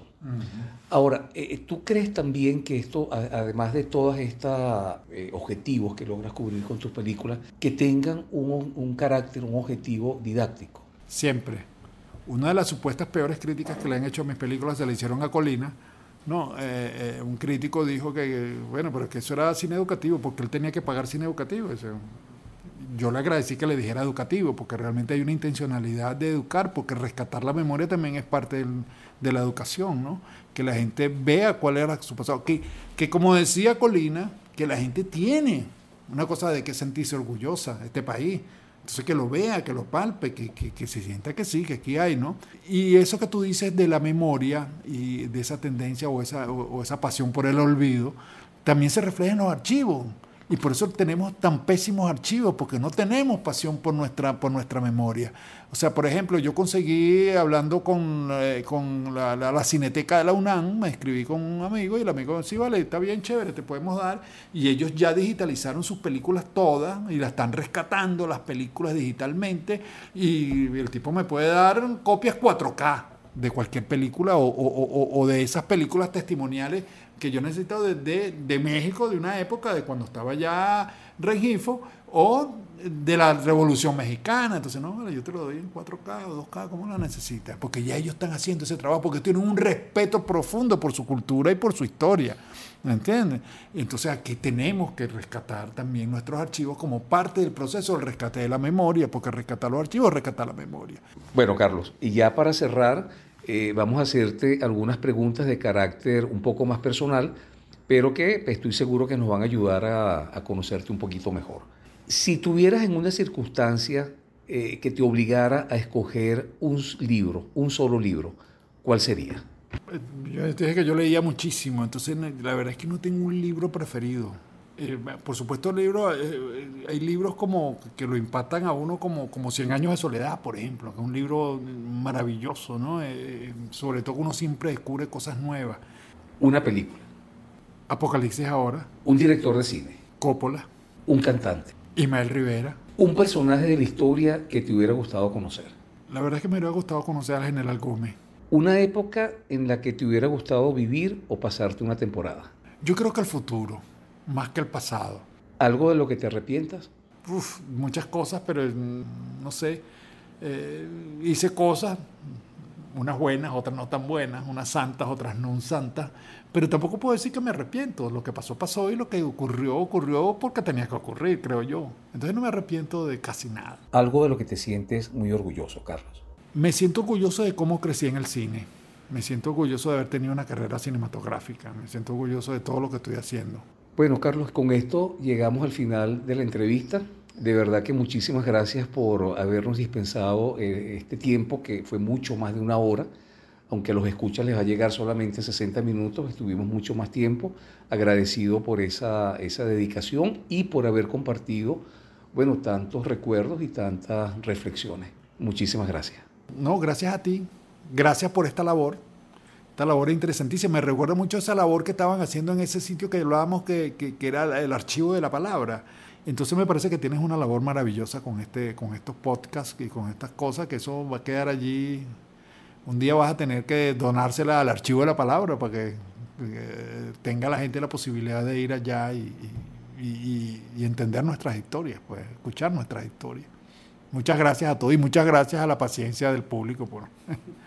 Ahora, eh, eh, ¿tú crees también que esto, además de todos estos objetivos que logras cubrir con tus películas, que tengan un, un carácter, un objetivo didáctico? Siempre. Una de las supuestas peores críticas que le han hecho a mis películas se le hicieron a Colina, no, eh, eh, un crítico dijo que, bueno, pero que eso era cine educativo, porque él tenía que pagar cine educativo. yo le agradecí que le dijera educativo, porque realmente hay una intencionalidad de educar, porque rescatar la memoria también es parte de la educación, ¿no? Que la gente vea cuál era su pasado. Que, que como decía Colina, que la gente tiene una cosa de que sentirse orgullosa este país. Entonces que lo vea, que lo palpe, que, que, se sienta que sí, que aquí hay, ¿no? Y eso que tú dices de la memoria y de esa tendencia o esa, o esa pasión por el olvido, también se refleja en los archivos. Y por eso tenemos tan pésimos archivos, porque no tenemos pasión por nuestra, por nuestra memoria. O sea, por ejemplo, yo conseguí, hablando con, eh, con la, la, cineteca de la UNAM, me escribí con un amigo y el amigo sí, vale, está bien chévere, te podemos dar. Y ellos ya digitalizaron sus películas todas y las están rescatando, las películas digitalmente. Y el tipo me puede dar copias 4K de cualquier película o, o, o de esas películas testimoniales que yo necesito desde de México, de una época de cuando estaba ya Regifo, o de la Revolución Mexicana. Entonces, no, yo te lo doy en 4K o 2K, como lo necesitas? Porque ya ellos están haciendo ese trabajo, porque tienen un respeto profundo por su cultura y por su historia. ¿Me entiendes? Entonces aquí tenemos que rescatar también nuestros archivos como parte del proceso del rescate de la memoria, porque rescatar los archivos es rescatar la memoria. Bueno, Carlos, y ya para cerrar, eh, vamos a hacerte algunas preguntas de carácter un poco más personal pero que estoy seguro que nos van a ayudar a, conocerte un poquito mejor. Si tuvieras en una circunstancia eh, que te obligara a escoger un libro, un solo libro, ¿cuál sería? Yo dije que yo leía muchísimo, entonces la verdad es que no tengo un libro preferido. Eh, por supuesto, libro, eh, hay libros como que lo impactan a uno como, como Cien años de soledad, por ejemplo, que es un libro maravilloso, ¿no? sobre todo uno siempre descubre cosas nuevas. Una película. Apocalipsis ahora. Un director de cine. Coppola. Un cantante. Ismael Rivera. Un personaje de la historia que te hubiera gustado conocer. La verdad es que me hubiera gustado conocer al general Gómez. Una época en la que te hubiera gustado vivir o pasarte una temporada. Yo creo que el futuro, más que el pasado. ¿Algo de lo que te arrepientas? Uf, muchas cosas, pero mm, no sé. Eh, hice cosas, unas buenas, otras no tan buenas, unas santas, otras no santas, pero tampoco puedo decir que me arrepiento. Lo que pasó, pasó y lo que ocurrió, ocurrió porque tenía que ocurrir, creo yo. Entonces no me arrepiento de casi nada. Algo de lo que te sientes muy orgulloso, Carlos. Me siento orgulloso de cómo crecí en el cine. Me siento orgulloso de haber tenido una carrera cinematográfica. Me siento orgulloso de todo lo que estoy haciendo. Bueno, Carlos, con esto llegamos al final de la entrevista. De verdad que muchísimas gracias por habernos dispensado eh, este tiempo, que fue mucho más de una hora. Aunque a los escuchas les va a llegar solamente 60 minutos, estuvimos mucho más tiempo. Agradecido por esa, esa dedicación y por haber compartido, bueno, tantos recuerdos y tantas reflexiones. Muchísimas gracias. No, gracias a ti. Gracias por esta labor. Esta labor es interesantísima. Me recuerda mucho esa labor que estaban haciendo en ese sitio que hablábamos que, que era el archivo de la palabra entonces me parece que tienes una labor maravillosa con, este, con estos podcasts y con estas cosas, que eso va a quedar allí. Un día vas a tener que donársela al archivo de la palabra para que tenga la gente la posibilidad de ir allá y, entender nuestras historias, pues escuchar nuestras historias. Muchas gracias a todos y muchas gracias a la paciencia del público por